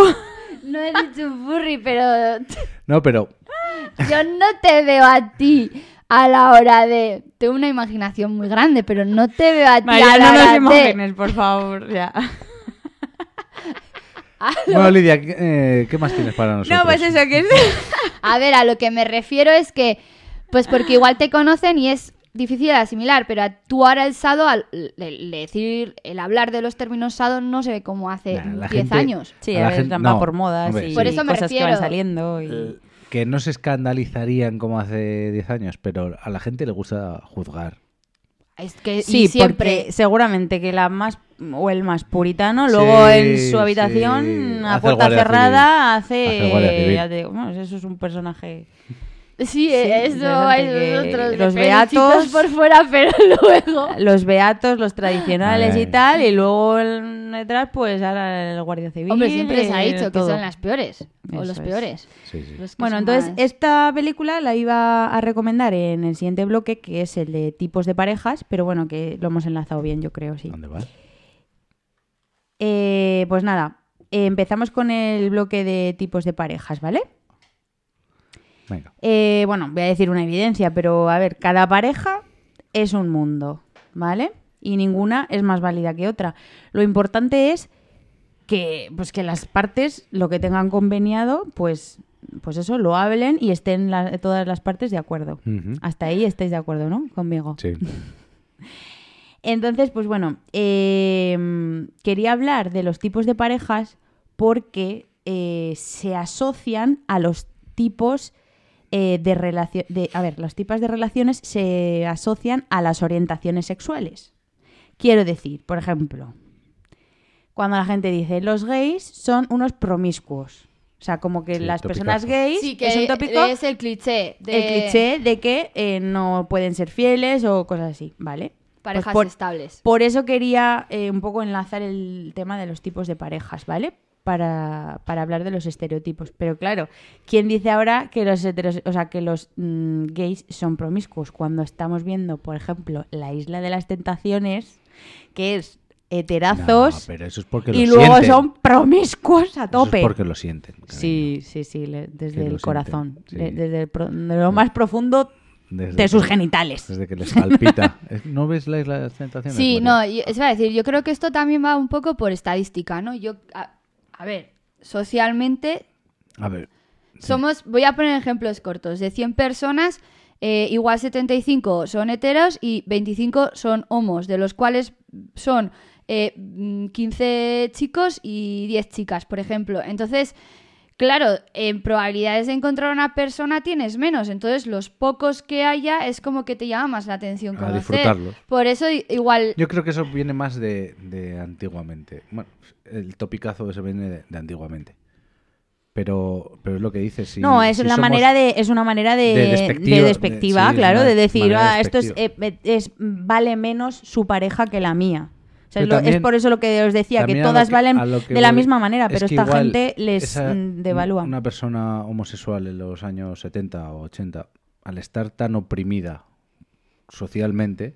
No he dicho un furry, pero No, pero yo no te veo a ti a la hora de... Tengo una imaginación muy grande, pero no te veo a ti María, a la no nos imagines, por favor, ya. [LAUGHS] bueno, Lidia, ¿qué, eh, ¿qué más tienes para nosotros? No, pues eso, que es... [LAUGHS] A ver, a lo que me refiero es que, pues porque igual te conocen y es difícil de asimilar, pero tú ahora el sado, al el- el decir, el hablar de los términos sado no se ve como hace Nah, la 10 gente- años. Sí, A a, ver, gente- va no, por modas hombre, y Por eso me cosas que van saliendo. Y... Que no se escandalizarían como hace 10 años, pero a la gente le gusta juzgar. Es que Sí, siempre... porque seguramente que la más o el más puritano, luego Sí, en su sí. habitación, a puerta cerrada, Hace hace... Guardia Civil. ya te digo, bueno, eso es un personaje... Sí, Sí, eso interesante hay que otros de los beatos- por fuera, [LAUGHS] pero luego... Los beatos, los tradicionales y tal, y luego el- detrás, pues ahora el Guardia Civil. Hombre, siempre se ha eh, dicho que son las peores. o Eso los es. peores. Sí, sí. Los Bueno, entonces más- esta película la iba a recomendar en el siguiente bloque, que es el de tipos de parejas, pero bueno, que lo hemos enlazado bien, yo creo, sí. ¿Dónde vas? Eh, pues nada, eh, empezamos con el bloque de tipos de parejas, ¿vale? Venga. Eh, bueno, voy a decir una evidencia, pero a ver, cada pareja es un mundo, ¿vale? Y ninguna es más válida que otra. Lo importante es que, pues que las partes, lo que tengan conveniado, pues pues eso, lo hablen y estén la- todas las partes de acuerdo. Hasta ahí estáis de acuerdo, ¿no? Conmigo. Sí. [LAUGHS] Entonces, pues bueno, eh, quería hablar de los tipos de parejas porque eh, se asocian a los tipos eh, de relación. A ver, los tipos de relaciones se asocian a las orientaciones sexuales. Quiero decir, por ejemplo, cuando la gente dice los gays son unos promiscuos. O sea, como que Sí, las topicazo. personas gays Sí, que es un tópico es el cliché de el cliché de que eh, no pueden ser fieles o cosas así, ¿vale? Pues parejas por, estables. por eso quería eh, un poco enlazar el tema de los tipos de parejas, ¿vale? Para, para hablar de los estereotipos. Pero claro, ¿quién dice ahora que los heteros- o sea, que los mm, gays son promiscuos? Cuando estamos viendo, por ejemplo, la isla de las tentaciones, que es No, heterazos pero eso es porque y lo luego sienten. son promiscuos a Eso tope. es porque lo sienten. cariño. Sí, sí, sí, le- desde el corazón, sí. desde el pro- de lo más profundo Desde de sus que- genitales. Desde que les palpita. [LAUGHS] ¿No ves la isla de las tentaciones? Sí, María? no, y- es a decir, yo creo que esto también va un poco por estadística, ¿no? Yo, a, a ver, socialmente A ver. sí. somos, voy a poner ejemplos cortos, de 100 personas, eh, igual 75 son heteros y 25 son homos, de los cuales son eh, mm, 15 chicos y 10 chicas, por ejemplo. Entonces, claro, en probabilidades de encontrar una persona tienes menos, entonces los pocos que haya es como que te llama más la atención A conocer. disfrutarlos. Por eso igual... Yo creo que eso viene más de, de antiguamente. Bueno, el topicazo ese viene de, de antiguamente. Pero, pero es lo que dices. Si, no, es si una somos- manera de es una manera de, de de despectiva, de- sí, claro, de decir, ah, esto es, despectiva. eh, es vale menos su pareja que la mía. O sea, Pero es, lo- es también- por eso lo que os decía, que todas que- valen que de la voy misma manera, es pero que esta gente les mm, devalúa. Una persona homosexual en los años 70 o 80, al estar tan oprimida socialmente,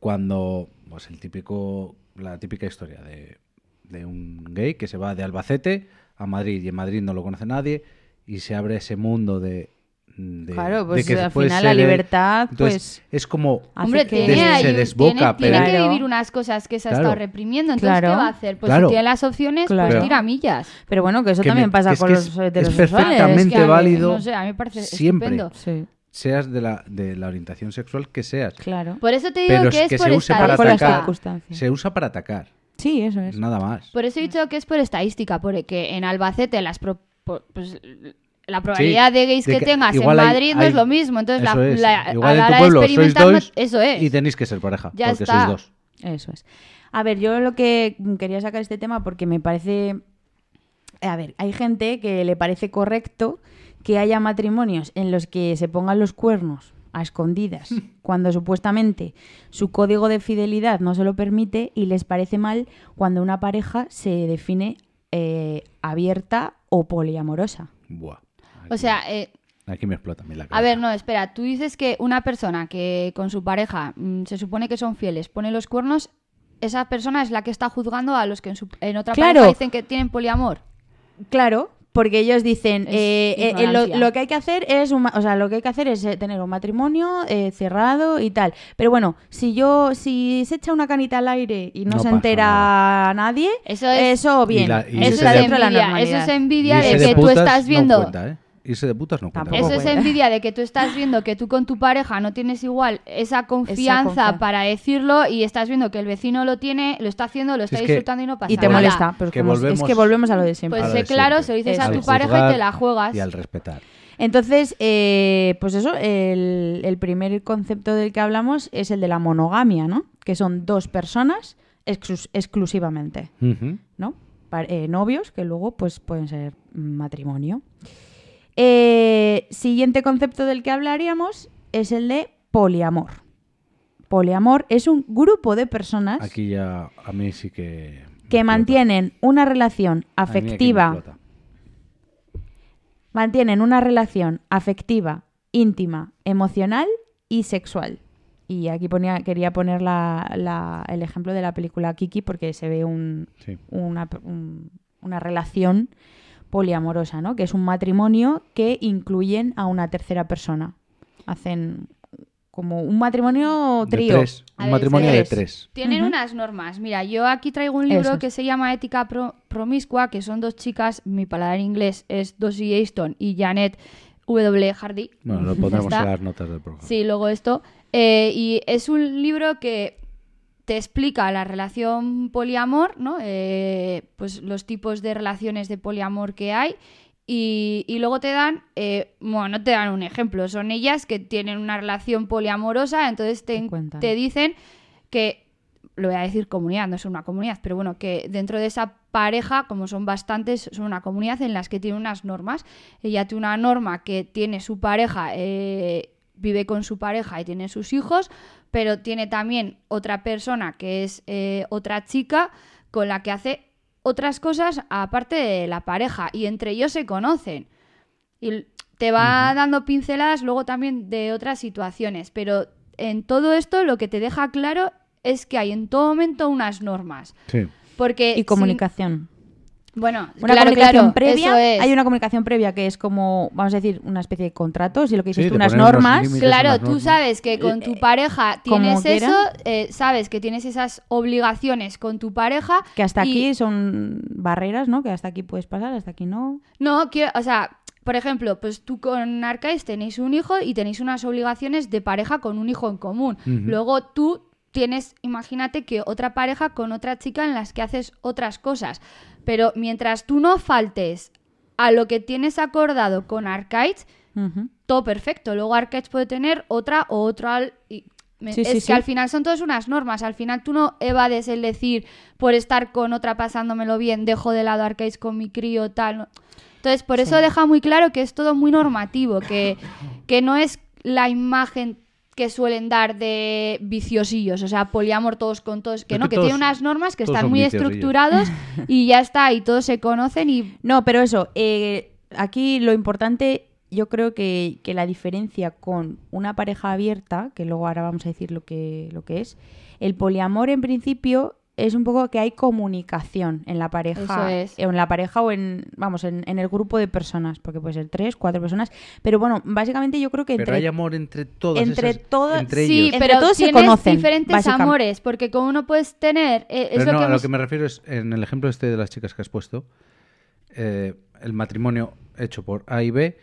cuando pues el típico la típica historia de, de un gay que se va de Albacete a Madrid y en Madrid no lo conoce nadie y se abre ese mundo de, de Claro, de pues, que al final la ser, libertad, entonces, pues, es como Hombre, que- tiene, Des- se desboca, tiene, pero- tiene que vivir unas cosas que se ha Claro. estado reprimiendo. Entonces, Claro. ¿qué va a hacer? Pues Claro. si tiene las opciones, Claro. pues tira millas. Pero bueno, que eso que me- también pasa es con los es- es heterosexuales. perfectamente Es que mí- válido No sé, a mí me parece siempre. estupendo. Sí, seas de la, de la orientación sexual que seas. claro. Por eso te digo Pero que es que es por se use para Por las estadística. atacar. circunstancias. Se usa para atacar, Sí, eso es. nada más. Por eso he dicho que es por estadística, porque en Albacete las pro- pues, la probabilidad de gays de que, que tengas en hay- Madrid no hay- es lo mismo. Entonces, la, es. la- Igual a en la tu pueblo sois dos eso es. Y tenéis que ser pareja, Ya porque está. sois dos. Eso es. A ver, yo lo que quería sacar este tema porque me parece... A ver, hay gente que le parece correcto que haya matrimonios en los que se pongan los cuernos a escondidas, [LAUGHS] cuando supuestamente su código de fidelidad no se lo permite y les parece mal cuando una pareja se define eh, abierta o poliamorosa. Buah. O sea, eh, Aquí me explota a mí la a cabeza. ver, no, espera. Tú dices que una persona que con su pareja mm, se supone que son fieles, pone los cuernos, esa persona es la que está juzgando a los que en, su- en otra Claro. pareja dicen que tienen poliamor. Claro, porque ellos dicen eh, eh, eh, lo, que hay que hacer es un ma- o sea, lo que hay que hacer es tener un matrimonio eh, cerrado y tal. Pero bueno, si yo si se echa una canita al aire y no, No se entera nada. nadie, Eso es- eso bien, Y la- y Eso es de- dentro de la envidia. Eso normalidad. es envidia de de que tú estás no viendo. cuenta, ¿eh? Irse de putas no cuenta. Eso es envidia de que tú estás viendo que tú con tu pareja no tienes igual esa confianza, confianza. para decirlo y estás viendo que el vecino lo tiene, lo está haciendo, lo Si está es que- disfrutando y no pasa y te nada. molesta, pero Que es- que volvemos a lo de siempre. Pues A lo sé claro, siempre. se lo dices a tu pareja y te la juegas. Y al respetar. Entonces, eh, pues eso, el, el primer concepto del que hablamos es el de la monogamia, ¿no? Que son dos personas exclus- exclusivamente. ¿no? Pa- eh, novios que luego pues pueden ser matrimonio. Eh, siguiente concepto del que hablaríamos es el de poliamor. Poliamor es un grupo de personas Aquí ya a mí sí que... que mantienen una relación afectiva, mantienen una relación afectiva, íntima, emocional y sexual. Y aquí ponía, quería poner la- la- el ejemplo de la película Kiki porque se ve un, Sí. una, un- una relación poliamorosa, ¿no? Que es un matrimonio que incluyen a una tercera persona. Hacen como un matrimonio De trío. tres. A Un matrimonio de tres. tres. Tienen unas normas. Mira, yo aquí traigo un libro Eso que se llama Ética Pro- Promiscua, que son dos chicas, mi paladar inglés es Dossie Aston y Janet W. Hardy. Bueno, lo pondremos en las notas del programa. Sí, luego esto. Eh, y es un libro que te explica la relación poliamor, ¿no? Eh, pues los tipos de relaciones de poliamor que hay. Y, y luego te dan, eh, bueno, no te dan un ejemplo, son ellas que tienen una relación poliamorosa, entonces te, Te cuentan. te dicen que, lo voy a decir comunidad, no es una comunidad, pero bueno, que dentro de esa pareja, como son bastantes, son una comunidad en las que tiene unas normas. Ella tiene una norma que tiene su pareja, eh, vive con su pareja y tiene sus hijos, pero tiene también otra persona que es eh, otra chica con la que hace otras cosas aparte de la pareja y entre ellos se conocen. Y te va dando pinceladas luego también de otras situaciones, pero en todo esto lo que te deja claro es que hay en todo momento unas normas. Sí. Porque Y sin- comunicación. Bueno, Una claro, comunicación claro, previa. eso es. Hay una comunicación previa que es como, vamos a decir, una especie de contratos y lo que dices Sí, tú, unas normas. límites. Claro, unas tú normas. sabes que con tu pareja tienes eso, eh, sabes que tienes esas obligaciones con tu pareja. Que hasta y- aquí son barreras, ¿no? Que hasta aquí puedes pasar, hasta aquí no. No, quiero, o sea, por ejemplo, pues tú con Arcais tenéis un hijo y tenéis unas obligaciones de pareja con un hijo en común. Luego tú tienes, imagínate que otra pareja con otra chica en las que haces otras cosas. Pero mientras tú no faltes a lo que tienes acordado con Ujú. todo perfecto. Luego Arcades puede tener otra o otra. al- y Sí, es sí, que sí. al final son todas unas normas. Al final tú no evades el decir, por estar con otra pasándomelo bien, dejo de lado Arcades con mi crío, tal. Entonces, por eso deja muy claro que es todo muy normativo, que, que no es la imagen que suelen dar de viciosillos, o sea, poliamor todos con todos, que no, que tiene unas normas que están muy estructurados [LAUGHS] y ya está, y todos se conocen y No, pero eso, eh, aquí lo importante, yo creo que, que la diferencia con una pareja abierta, que luego ahora vamos a decir lo que, lo que es, el poliamor en principio es un poco que hay comunicación en la pareja. Eso es. En la pareja o en, vamos, en, en el grupo de personas, porque puede ser tres, cuatro personas. Pero bueno, básicamente yo creo que Pero entre, hay amor entre todas entre esas- entre Sí, ellos. Entre pero todos se tienes conocen, diferentes amores, porque como no puedes tener... eh, es Pero lo no, que a lo que me refiero es, en el ejemplo este de las chicas que has puesto, eh, el matrimonio hecho por A y B,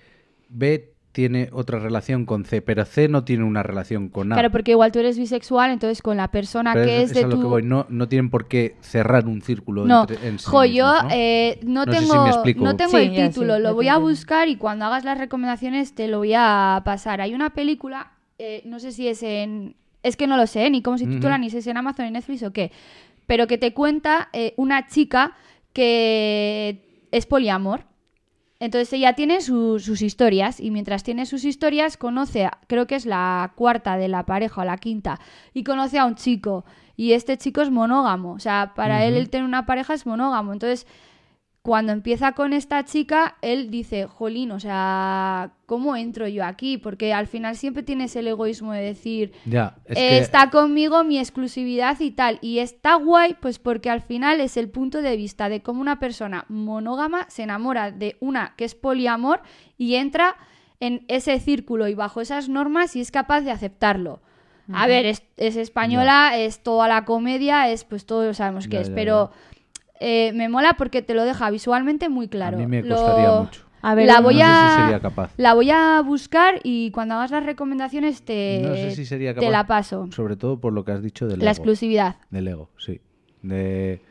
B tiene otra relación con C, pero C no tiene una relación con A. Claro, porque igual tú eres bisexual, entonces con la persona Pero que es, es, de a lo que voy, no, no tienen por qué cerrar un círculo No, entre, en sí jo, yo ¿no? eh, no, No sé si tengo, no tengo Sí, el ya, título, sí, lo voy a buscar y cuando hagas las recomendaciones te lo voy a pasar. Hay una película, eh, no sé si es en... Es que no lo sé, ni cómo se titula, ni si es en Amazon, en Netflix o qué. Pero que te cuenta eh, una chica que es poliamor. Entonces ella tiene su- sus historias y mientras tiene sus historias conoce, a- creo que es la cuarta de la pareja o la quinta, y conoce a un chico y este chico es monógamo, o sea, para él el tener una pareja es monógamo. Entonces, cuando empieza con esta chica, él dice, jolín, o sea, ¿cómo entro yo aquí? Porque al final siempre tienes el egoísmo de decir, Ya, es eh, que está conmigo mi exclusividad y tal. Y está guay, pues porque al final es el punto de vista de cómo una persona monógama se enamora de una que es poliamor y entra en ese círculo y bajo esas normas y es capaz de aceptarlo. A ver, es, es española, es toda la comedia, es pues todos sabemos que Ya, es, ya, pero eh, me mola porque te lo deja visualmente muy claro. a mí me Lo- costaría mucho. A ver, la voy no sé a si sería capaz. la voy a buscar y cuando hagas las recomendaciones te, No sé si sería te capaz. la paso. Sobre todo por lo que has dicho del La ego. exclusividad. Del ego, sí. De...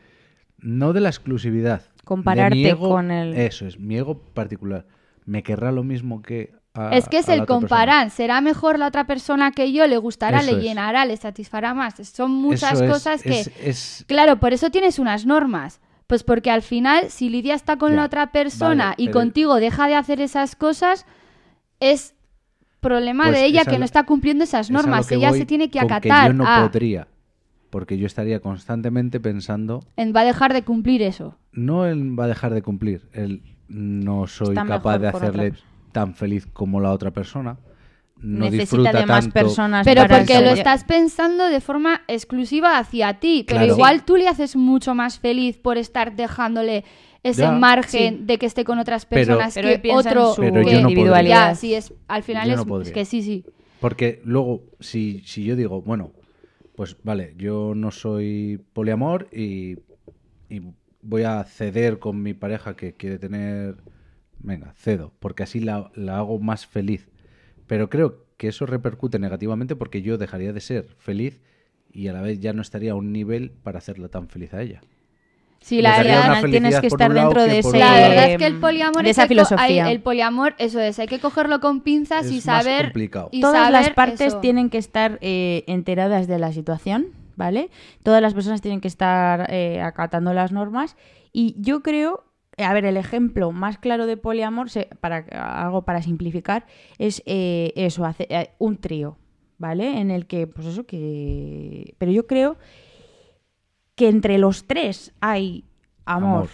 No de la exclusividad. Compararte de mi ego- con el- Eso es, mi ego particular. ¿Me querrá lo mismo que a, es que es el persona? comparar. ¿Será mejor la otra persona que yo? ¿Le gustará? Eso ¿Le es. llenará? ¿Le satisfará más? Son muchas Eso es- cosas que... es- es- Claro, por eso tienes unas normas. Pues porque al final, si Lidia está con Ya, la otra persona vale, y pero- contigo deja de hacer esas cosas, es problema Pues de ella que no está cumpliendo esas normas. que Ella se tiene que acatar yo no a... podría. Porque yo estaría constantemente pensando, en- Va a dejar de cumplir eso. no él va a dejar de cumplir, él no soy Está capaz de hacerle. Tan feliz como la otra persona. No necesita disfruta de más tanto. personas Pero para porque lo estás pensando de forma exclusiva hacia ti. Pero Claro. igual tú le haces mucho más feliz por estar dejándole ese Ya. margen Sí. de que esté con otras personas Pero que piensa en otro su Pero yo que- no individualidad. Ya, sí, es, al final Yo es, no podría. es que sí, sí. Porque luego, si, si yo digo, bueno, pues vale, yo no soy poliamor y, y voy a ceder con mi pareja que quiere tener... Venga, cedo, porque así la, la hago más feliz. Pero creo que eso repercute negativamente porque yo dejaría de ser feliz y a la vez ya no estaría a un nivel para hacerla tan feliz a ella. Sí, la verdad, tienes que estar dentro de ese- la verdad es que el poliamor de es esa hay- filosofía. el poliamor, eso es, hay que cogerlo con pinzas y Es saber. complicado. y Todas las partes eso. tienen que estar eh, enteradas de la situación, ¿vale? Todas las personas tienen que estar eh, acatando las normas y yo creo, a ver, el ejemplo más claro de poliamor, se- para algo para simplificar, es eh, eso, hace- eh, un trío, ¿vale? En el que, pues eso que... Pero yo creo que entre los tres hay. Amor.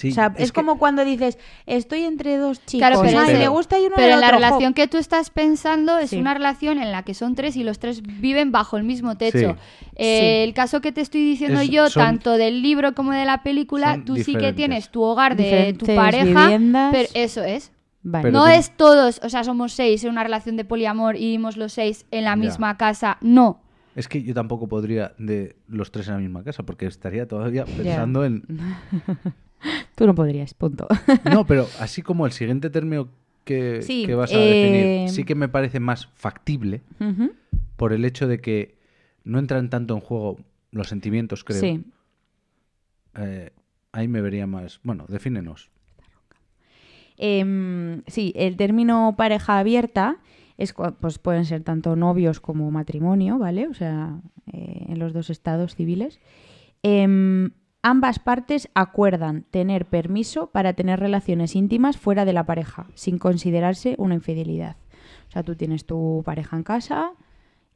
Sí, o sea, es, que- como cuando dices, estoy entre dos chicos, Claro, pero, ay, es- me gusta y uno pero del en la otro, jo". relación que tú estás pensando es Sí. una relación en la que son tres y los tres viven bajo el mismo techo. Sí. Eh, Sí. El caso que te estoy diciendo Es- yo, son- tanto del libro como de la película, tú sí que tienes tu hogar de tu pareja, viviendas. pero eso es. Vale. Pero no tú- es todos, o sea, somos seis en una relación de poliamor y vivimos los seis en la Ya. misma casa. No. Es que yo tampoco podría de los tres en la misma casa, porque estaría todavía pensando en... [LAUGHS] [LAUGHS] Tú no podrías, punto. No, [LAUGHS] pero así como el siguiente término que, Sí, que vas a eh, definir, sí que me parece más factible por el hecho de que no entran tanto en juego los sentimientos, creo. Sí. Eh, ahí me vería más... Bueno, defínenos. Em, sí, el término pareja abierta es, pues pueden ser tanto novios como matrimonio, ¿vale? O sea, eh, en los dos estados civiles. Ambas partes acuerdan tener permiso para tener relaciones íntimas fuera de la pareja, sin considerarse una infidelidad. O sea, tú tienes tu pareja en casa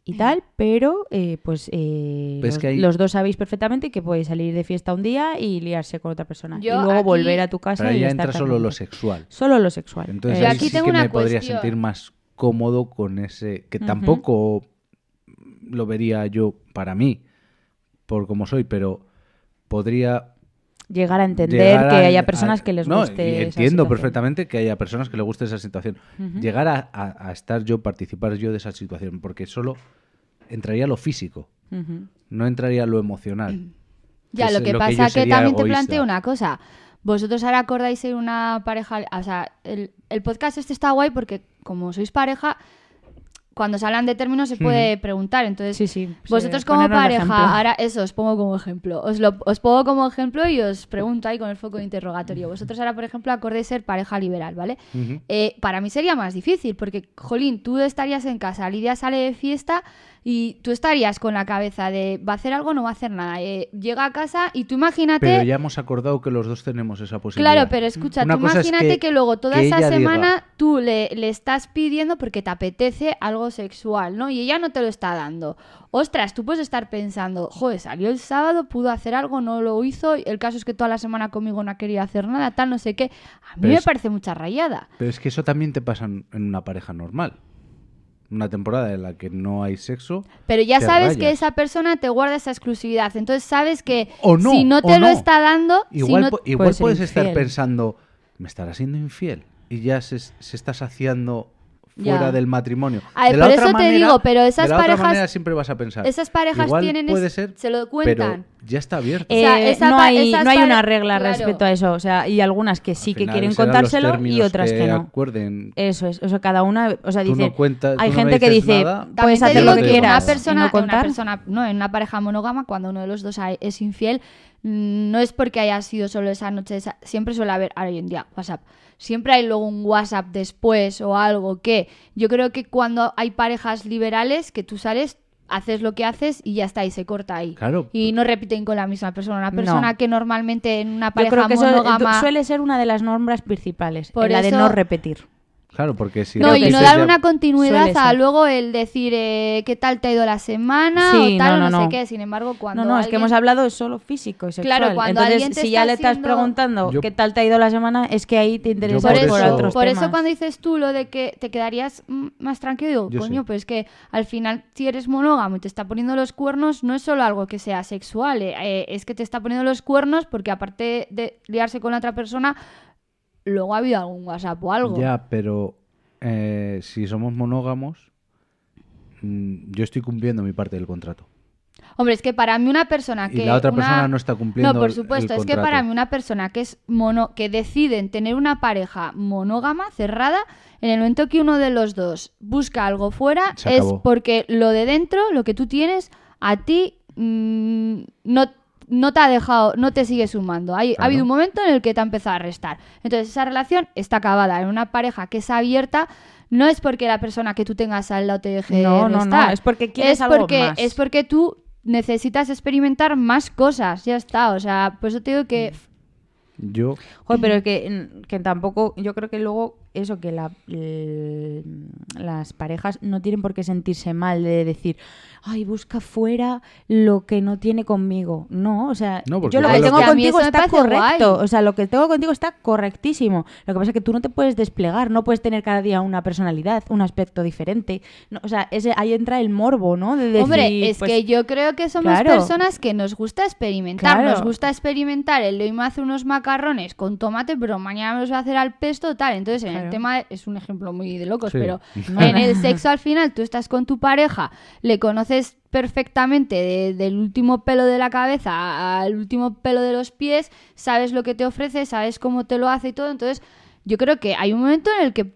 y tal, pero eh, pues eh, los, que hay- los dos sabéis perfectamente que podéis salir de fiesta un día y liarse con otra persona. Yo y luego aquí- volver a tu casa Pero y ya estar entra solo lo sexual. Solo lo sexual. Entonces Yo ahí aquí sí tengo que una me podría sentir más cómodo con ese... Que tampoco lo vería yo para mí, por como soy, pero podría llegar a entender llegar que a- haya personas a- que les no, guste. y esa entiendo situación. perfectamente que haya personas que les guste esa situación. Llegar a, a- a estar yo, participar yo de esa situación, porque solo entraría lo físico, no entraría lo emocional. Ya, lo que lo que pasa que, sería también te planteo una cosa. Vosotros ahora acordáis ser una pareja, o sea, el, el podcast este está guay porque como sois pareja, cuando se hablan de términos se puede preguntar. Entonces, Sí, sí. vosotros sí, como pareja, ahora eso os pongo como ejemplo. Os, lo, os pongo como ejemplo y os pregunto ahí con el foco de interrogatorio. Vosotros ahora, por ejemplo, acordéis ser pareja liberal, ¿vale? Eh, para mí sería más difícil porque, jolín, tú estarías en casa, Lidia sale de fiesta y tú estarías con la cabeza de va a hacer algo, no va a hacer nada. Eh, llega a casa y tú imagínate... Pero ya hemos acordado que los dos tenemos esa posibilidad. Claro, pero escucha, Una tú es imagínate que, que- luego toda que esa semana diga- tú le, le estás pidiendo porque te apetece algo sexual, ¿no? Y ella no te lo está dando. Ostras, tú puedes estar pensando, joder, salió el sábado, pudo hacer algo, no lo hizo, el caso es que toda la semana conmigo no ha querido hacer nada, tal, no sé qué. A mí Pero me es- parece mucha rayada. Pero es que eso también te pasa en una pareja normal. Una temporada en la que no hay sexo. Pero ya sabes que esa persona te guarda esa exclusividad. Entonces sabes que O no, si no o te lo no. está dando, si Igual, no- po- igual puedes estar pensando, me estará siendo infiel. Y ya se, se está saciando Ya. fuera del matrimonio. Ay, de la por otra eso te manera- digo, pero esas de la otra parejas- manera siempre vas a pensar. esas parejas igual tienen puede ser, se lo cuentan. Pero ya está abierto. Eh, sea, esa no hay, no una regla claro. respecto a eso. O sea, y algunas que sí que quieren contárselo y otras que, no. acuerden. Eso es. O sea, cada una. O sea, no dice. cuentas- hay no gente que dice, nada. Puedes hacer lo que quieras. Una persona, no una persona, no, en una pareja monógama, cuando uno de los dos es infiel, mm, no es porque haya sido solo esa noche, esa- siempre suele haber, ahora hoy en día, WhatsApp. Siempre hay luego un WhatsApp después o algo que yo creo que cuando hay parejas liberales que tú sales, haces lo que haces y ya está, y se corta ahí. Claro. Y no repiten con la misma persona. Una No. persona que normalmente en una Yo pareja creo que eso suele ser una de las normas principales. Por la de no repetir. Claro, porque si No, y no dar una continuidad a luego el decir eh, qué tal te ha ido la semana Sí, o tal no, o no, no, sé qué. Sin embargo, cuando no, no, es que hemos hablado solo físico y sexual. Claro, cuando Entonces, alguien te si ya le estás preguntando Yo- qué tal te ha ido la semana, es que ahí te interesa Por Por eso, por otros por temas. eso cuando dices tú lo de que te quedarías más tranquilo, digo, Yo coño, sí. pues es que al final si eres monógamo y te está poniendo los cuernos, no es solo algo que sea sexual, eh, eh, es que te está poniendo los cuernos porque aparte de liarse con la otra persona, luego ha habido algún WhatsApp o algo. Ya, pero eh, si somos monógamos, mm, yo estoy cumpliendo mi parte del contrato. Hombre, es que para mí una persona Y que... la otra una- persona no está cumpliendo No, por el- el supuesto, es que para mí una persona que es mono, que deciden tener una pareja monógama, cerrada, en el momento que uno de los dos busca algo fuera, es porque lo de dentro, lo que tú tienes, a ti mm, no, no te ha dejado, no te sigue sumando. Hay, Ha habido un momento en el que te ha empezado a restar. Entonces esa relación está acabada. En una pareja que es abierta, no es porque la persona que tú tengas al lado te deje No, no, no, es porque quieres es algo porque, más. Es porque tú necesitas experimentar más cosas, ya está. O sea, por eso te digo que Yo, Joder, pero que, que tampoco, yo creo que luego eso, que la, el- las parejas no tienen por qué sentirse mal de decir, ay, busca fuera lo que no tiene conmigo. No, o sea, No, yo lo que tengo lo que- contigo está correcto. guay. O sea, lo que tengo contigo está correctísimo. Lo que pasa es que tú no te puedes desplegar, no puedes tener cada día una personalidad, un aspecto diferente. No, o sea, ese, ahí entra el morbo, ¿no? De decir, Hombre, es pues, que yo creo que somos claro. personas que nos gusta experimentar. Claro. Nos gusta experimentar. El de hoy me hace unos macarrones con tomate, pero mañana me los voy a hacer al pesto, tal. Entonces, en el Claro. tema, de- es un ejemplo muy de locos, Sí. pero [LAUGHS] en el sexo al final tú estás con tu pareja, le conoces perfectamente de- del último pelo de la cabeza al último pelo de los pies, sabes lo que te ofrece, sabes cómo te lo hace y todo. Entonces, yo creo que hay un momento en el que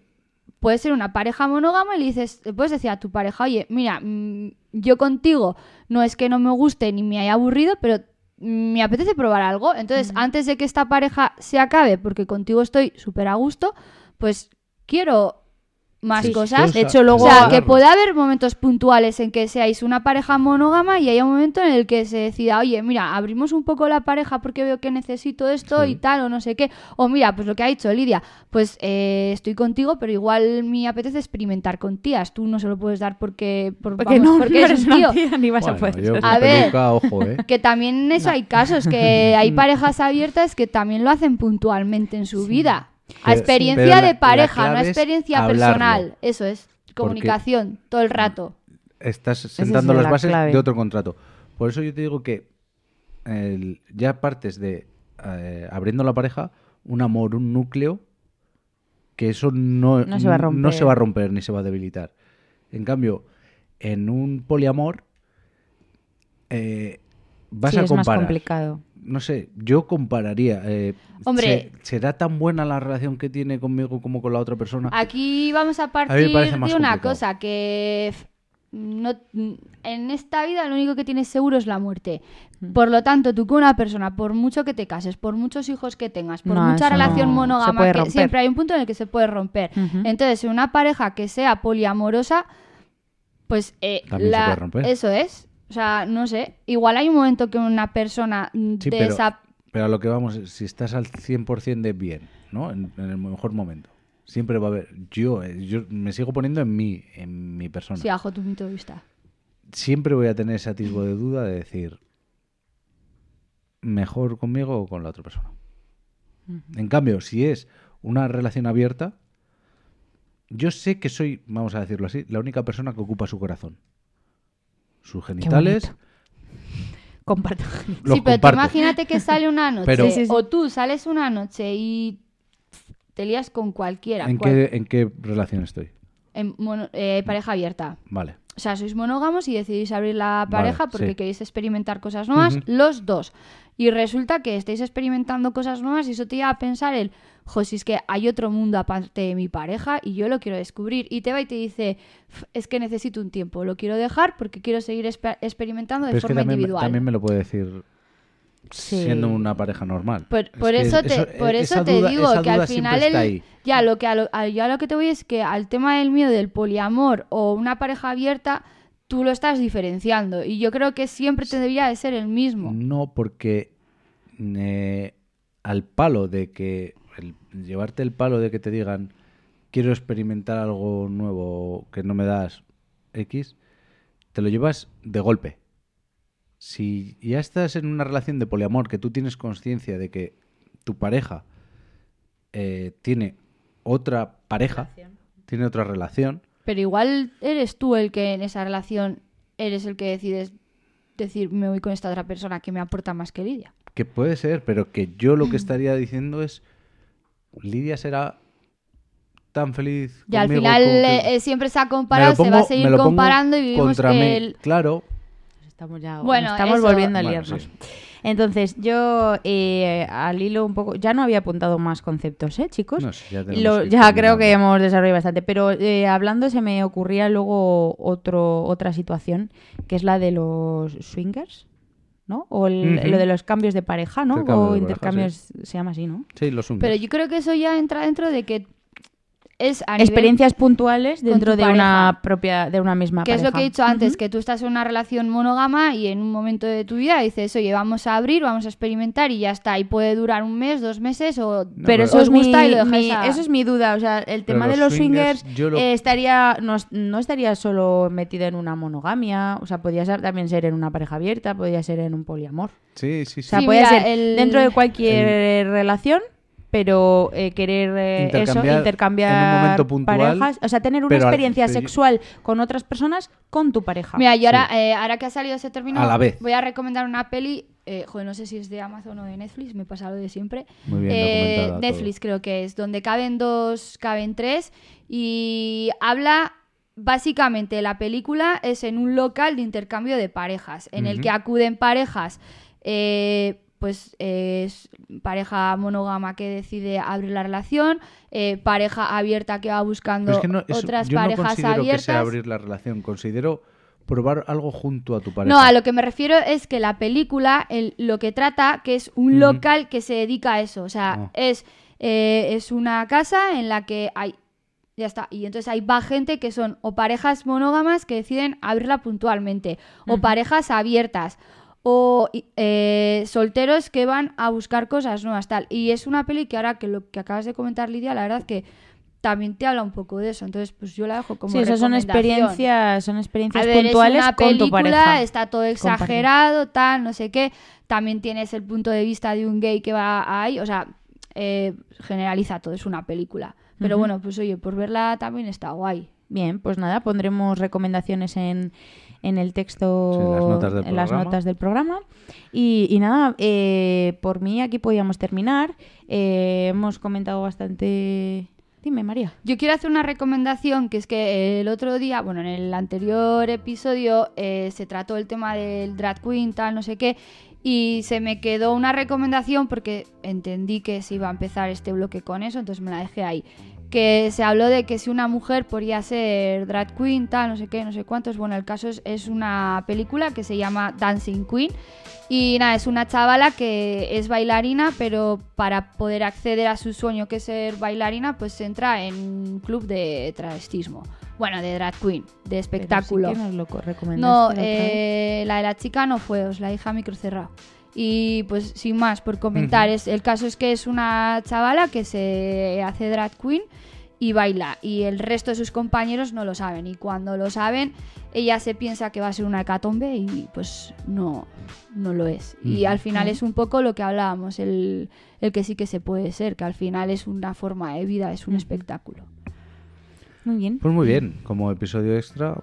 puede ser una pareja monógama y le dices, le puedes decir a tu pareja, oye, mira, mm, yo contigo no es que no me guste ni me haya aburrido, pero mm, me apetece probar algo. Entonces, antes de que esta pareja se acabe, porque contigo estoy súper a gusto, pues quiero más Sí, cosas. de hecho, luego- o sea, que puede haber momentos puntuales en que seáis una pareja monógama y haya un momento en el que se decida, oye, mira, abrimos un poco la pareja porque veo que necesito esto Sí. y tal, o no sé qué. O mira, pues lo que ha dicho Lidia, pues eh, estoy contigo, pero igual me apetece experimentar con tías. Tú no se lo puedes dar porque, por- porque vamos, no, porque no eres un tío. tía ni vas a poder. yo A ver. peluca, ojo, ¿eh? Que también en eso hay casos, que [LAUGHS] hay parejas abiertas que también lo hacen puntualmente en su vida. A Pero- experiencia la- de pareja, no experiencia personal. Eso es, comunicación, todo el rato. Estás es sentando las la bases clave. de otro contrato. Por eso yo te digo que el- ya partes de eh, abriendo la pareja un amor, un núcleo que eso no, No se va a romper. no se va a romper ni se va a debilitar. En cambio, en un poliamor eh, vas Sí, a es más comparar. complicado. No sé, yo compararía. eh, Hombre. ¿se- ¿Será tan buena la relación que tiene conmigo como con la otra persona? Aquí vamos a partir de una complicado. cosa que no, en esta vida lo único que tienes seguro es la muerte. Mm. Por lo tanto, tú con una persona, por mucho que te cases, por muchos hijos que tengas, por No, mucha relación no- monógama, que siempre hay un punto en el que se puede romper. Ujú. Entonces, en una pareja que sea poliamorosa, pues eh, También se la- puede romper. eso es. O sea, no sé. Igual hay un momento que una persona Sí, de pero, esa pero a lo que vamos, es, si estás al 100% de bien, ¿no? En, en el mejor momento. Siempre va a haber. Yo, eh, yo me sigo poniendo en mí, en mi persona. Sí, bajo tu punto de vista. Siempre voy a tener ese atisbo de duda de decir, mejor conmigo o con la otra persona. En cambio, si es una relación abierta, yo sé que soy, vamos a decirlo así, la única persona que ocupa su corazón. Sus genitales. Comparto. los sí, pero comparto. imagínate que sale una noche Pero- Sí, sí, sí. o tú sales una noche y te lías con cualquiera. ¿En cual- qué, ¿En qué relación estoy? en mono- eh, pareja abierta. Vale. O sea, sois monógamos y decidís abrir la Vale, pareja porque sí. queréis experimentar cosas nuevas, los dos. Y resulta que estáis experimentando cosas nuevas y eso te lleva a pensar el, jo, si es que hay otro mundo aparte de mi pareja y yo lo quiero descubrir. Y te va y te dice, "F- es que necesito un tiempo, lo quiero dejar porque quiero seguir experimentando de Pero es que forma también, individual. también me lo puede decir Sí. siendo una pareja normal. Por, eso te, por esa eso te duda- digo que al final el- ya lo que a lo, a- yo a lo que te voy es que al tema del miedo del poliamor o una pareja abierta tú lo estás diferenciando y yo creo que siempre te debería de ser el mismo. No, porque eh, al palo de que el- llevarte el palo de que te digan quiero experimentar algo nuevo que no me das X, te lo llevas de golpe. Si ya estás en una relación de poliamor que tú tienes conciencia de que tu pareja eh, tiene otra pareja, tiene otra relación, Pero igual eres tú el que en esa relación eres el que decides decir me voy con esta otra persona que me aporta más que Lidia. Que puede ser, pero que yo lo que [CLEARS THROAT] estaría diciendo es, Lidia será tan feliz. Y al final como que- eh, siempre se ha comparado, se va a seguir comparando y vivimos contra que mí. el- Claro, Estamos ya Bueno, estamos eso- volviendo a Bueno, liarnos. sí. Entonces, yo eh, al hilo un poco. Ya no había apuntado más conceptos, ¿eh, chicos? No ya tenemos Lo- que ir ya creo que hemos desarrollado bastante. Pero eh, hablando, se me ocurría luego otro, otra situación, que es la de los swingers, ¿no? O el- lo de los cambios de pareja, ¿no? Intercambio o pareja, intercambios, se llama así, ¿no? Sí, los Pero yo creo que eso ya entra dentro de que es a nivel- Experiencias puntuales dentro de pareja. una propia, de una misma Que es lo que he dicho antes, que tú estás en una relación monógama y en un momento de tu vida dices, oye, vamos a abrir, vamos a experimentar y ya está. Y puede durar un mes, dos meses o... No, pero pero- eso os es, mi, y lo dejáis mi- a- eso es mi duda. O sea, el tema los de los swingers, swingers, yo lo- eh, estaría no, no estaría solo metido en una monogamia. O sea, podría ser- también ser en una pareja abierta, podría ser en un poliamor. Sí, sí, O sí. sea, Sí, puede mira, ser el- dentro de cualquier relación, pero eh, querer eh, eso, Intercambiar intercambiar en un momento puntual, parejas. O sea, tener una al- experiencia yo- sexual con otras personas con tu pareja. Mira, y ahora, eh, ahora que ha salido ese término, A la vez. voy a recomendar una peli, eh, joder, no sé si es de Amazon o de Netflix, me pasa lo de siempre. Muy bien Eh, Netflix creo que es, donde caben dos, caben tres, y habla... Básicamente la película es en un local de intercambio de parejas, en el que acuden parejas, eh, pues eh, es pareja monógama que decide abrir la relación, eh, pareja abierta que va buscando es que no, eso- otras yo no parejas considero abiertas. que sea abrir la relación, considero probar algo junto a tu pareja. No, a lo que me refiero es que la película el- lo que trata que es un local que se dedica a eso. O sea, Ah. es, eh, es una casa en la que hay. Ya está. Y entonces ahí va gente que son o parejas monógamas que deciden abrirla puntualmente, o parejas abiertas, o eh, solteros que van a buscar cosas nuevas, tal. Y es una peli que ahora que lo que acabas de comentar, Lidia, la verdad que también te habla un poco de eso. Entonces, pues yo la dejo como sí, esas son experiencias, son experiencias A ver, puntuales es una con tu pareja. está todo exagerado, tal, no sé qué. También tienes el punto de vista de un gay que va ahí, o sea, eh, generaliza todo, es una película. Pero bueno, pues oye, por verla también está guay. Bien, pues nada, pondremos recomendaciones en, en el texto, Sí, en las notas del en las programa. notas del programa. Y, y nada, eh, por mí aquí podíamos terminar. Eh, hemos comentado bastante... Dime, María. Yo quiero hacer una recomendación, que es que el otro día, bueno, en el anterior episodio eh, se trató el tema del drag queen, tal, no sé qué, y se me quedó una recomendación porque entendí que se iba a empezar este bloque con eso, entonces me la dejé ahí. Que se habló de que si una mujer podía ser drag queen, tal, no sé qué, no sé cuántos. Bueno, el caso es, es una película que se llama Dancing Queen. Y nada, es una chavala que es bailarina, pero para poder acceder a su sueño que es ser bailarina, pues entra en un club de travestismo. Bueno, de drag queen, de espectáculo. Pero sí que nos lo recomendaste No, la eh, la de la chica no fue, os la dije a micro cerrado. Y pues sin más, por comentar, es, el caso es que es una chavala que se hace drag queen y baila. Y el resto de sus compañeros no lo saben. Y cuando lo saben, ella se piensa que va a ser una hecatombe y pues no, no lo es. Y al final es un poco lo que hablábamos, el, el que sí que se puede ser, que al final es una forma de vida, es un espectáculo. Muy bien. Pues muy bien, como episodio extra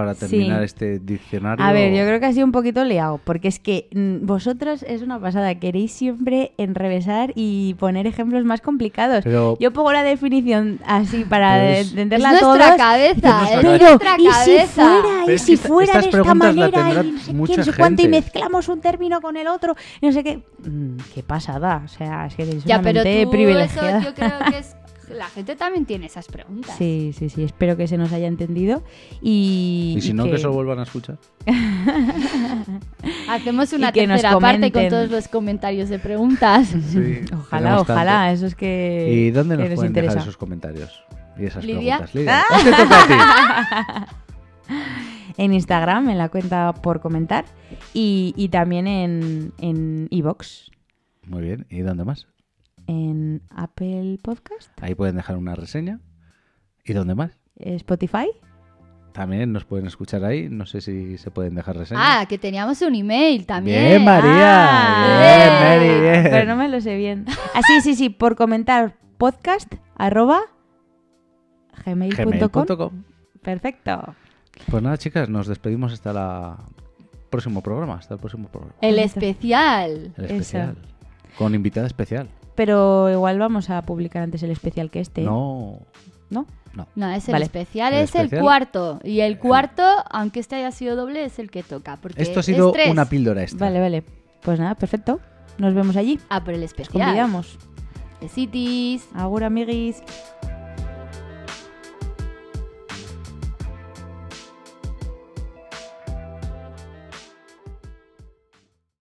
para terminar Sí. este diccionario. A ver, yo creo que ha sido un poquito liado, porque es que mm, vosotros es una pasada, queréis siempre enrevesar y poner ejemplos más complicados. Pero- Yo pongo la definición así para Pero de- es- entenderla es todos. nuestra cabeza, Es es nuestra Pero, nuestra ¿y si cabeza. fuera? ¿Y si esta- fuera de estas esta preguntas la manera? Y no sé qué, mucha no sé cuánto, y mezclamos un término con el otro, y no sé qué. Mm, qué pasada, o sea, es que tenéis Ya, pero tú privilegiada. eso yo creo que es... La gente también tiene esas preguntas. Sí, sí, sí, espero que se nos haya entendido. Y, Y si y no, que se lo vuelvan a escuchar. [LAUGHS] Hacemos una que tercera parte con todos los comentarios de preguntas. Sí, [LAUGHS] Ojalá, ojalá, tanto. eso es que. ¿Y dónde que nos pueden interesa. dejar esos comentarios? Y esas Lidia. preguntas. Lidia, ¿cuál te toca a ti? [LAUGHS] En Instagram, en la cuenta por comentar. Y, y también en en iVoox, Muy bien, ¿y dónde más? En Apple Podcast, Ahí pueden dejar una reseña. ¿Y dónde más? Spotify. También nos pueden escuchar ahí. No sé si se pueden dejar reseñas. Ah, que teníamos un email también. Bien, María. Ah, bien, Mary, bien. Pero no me lo sé bien. Ah, sí, sí, sí, por comentar podcast arroba gmail.com. Gmail.com. Perfecto. Pues nada, chicas, nos despedimos hasta el próximo programa. Hasta el próximo programa. El especial. El Eso. especial. Con invitada especial. Pero igual vamos a publicar antes el especial que este. No. ¿No? No. No, es el Vale. especial, El es el cuarto. Y el cuarto, aunque este haya sido doble, es el que toca. Porque Esto ha sido una píldora extra. Vale, vale. Pues nada, perfecto. Nos vemos allí. Ah, por el Os especial. convidamos. Besitis. Agur, amiguis.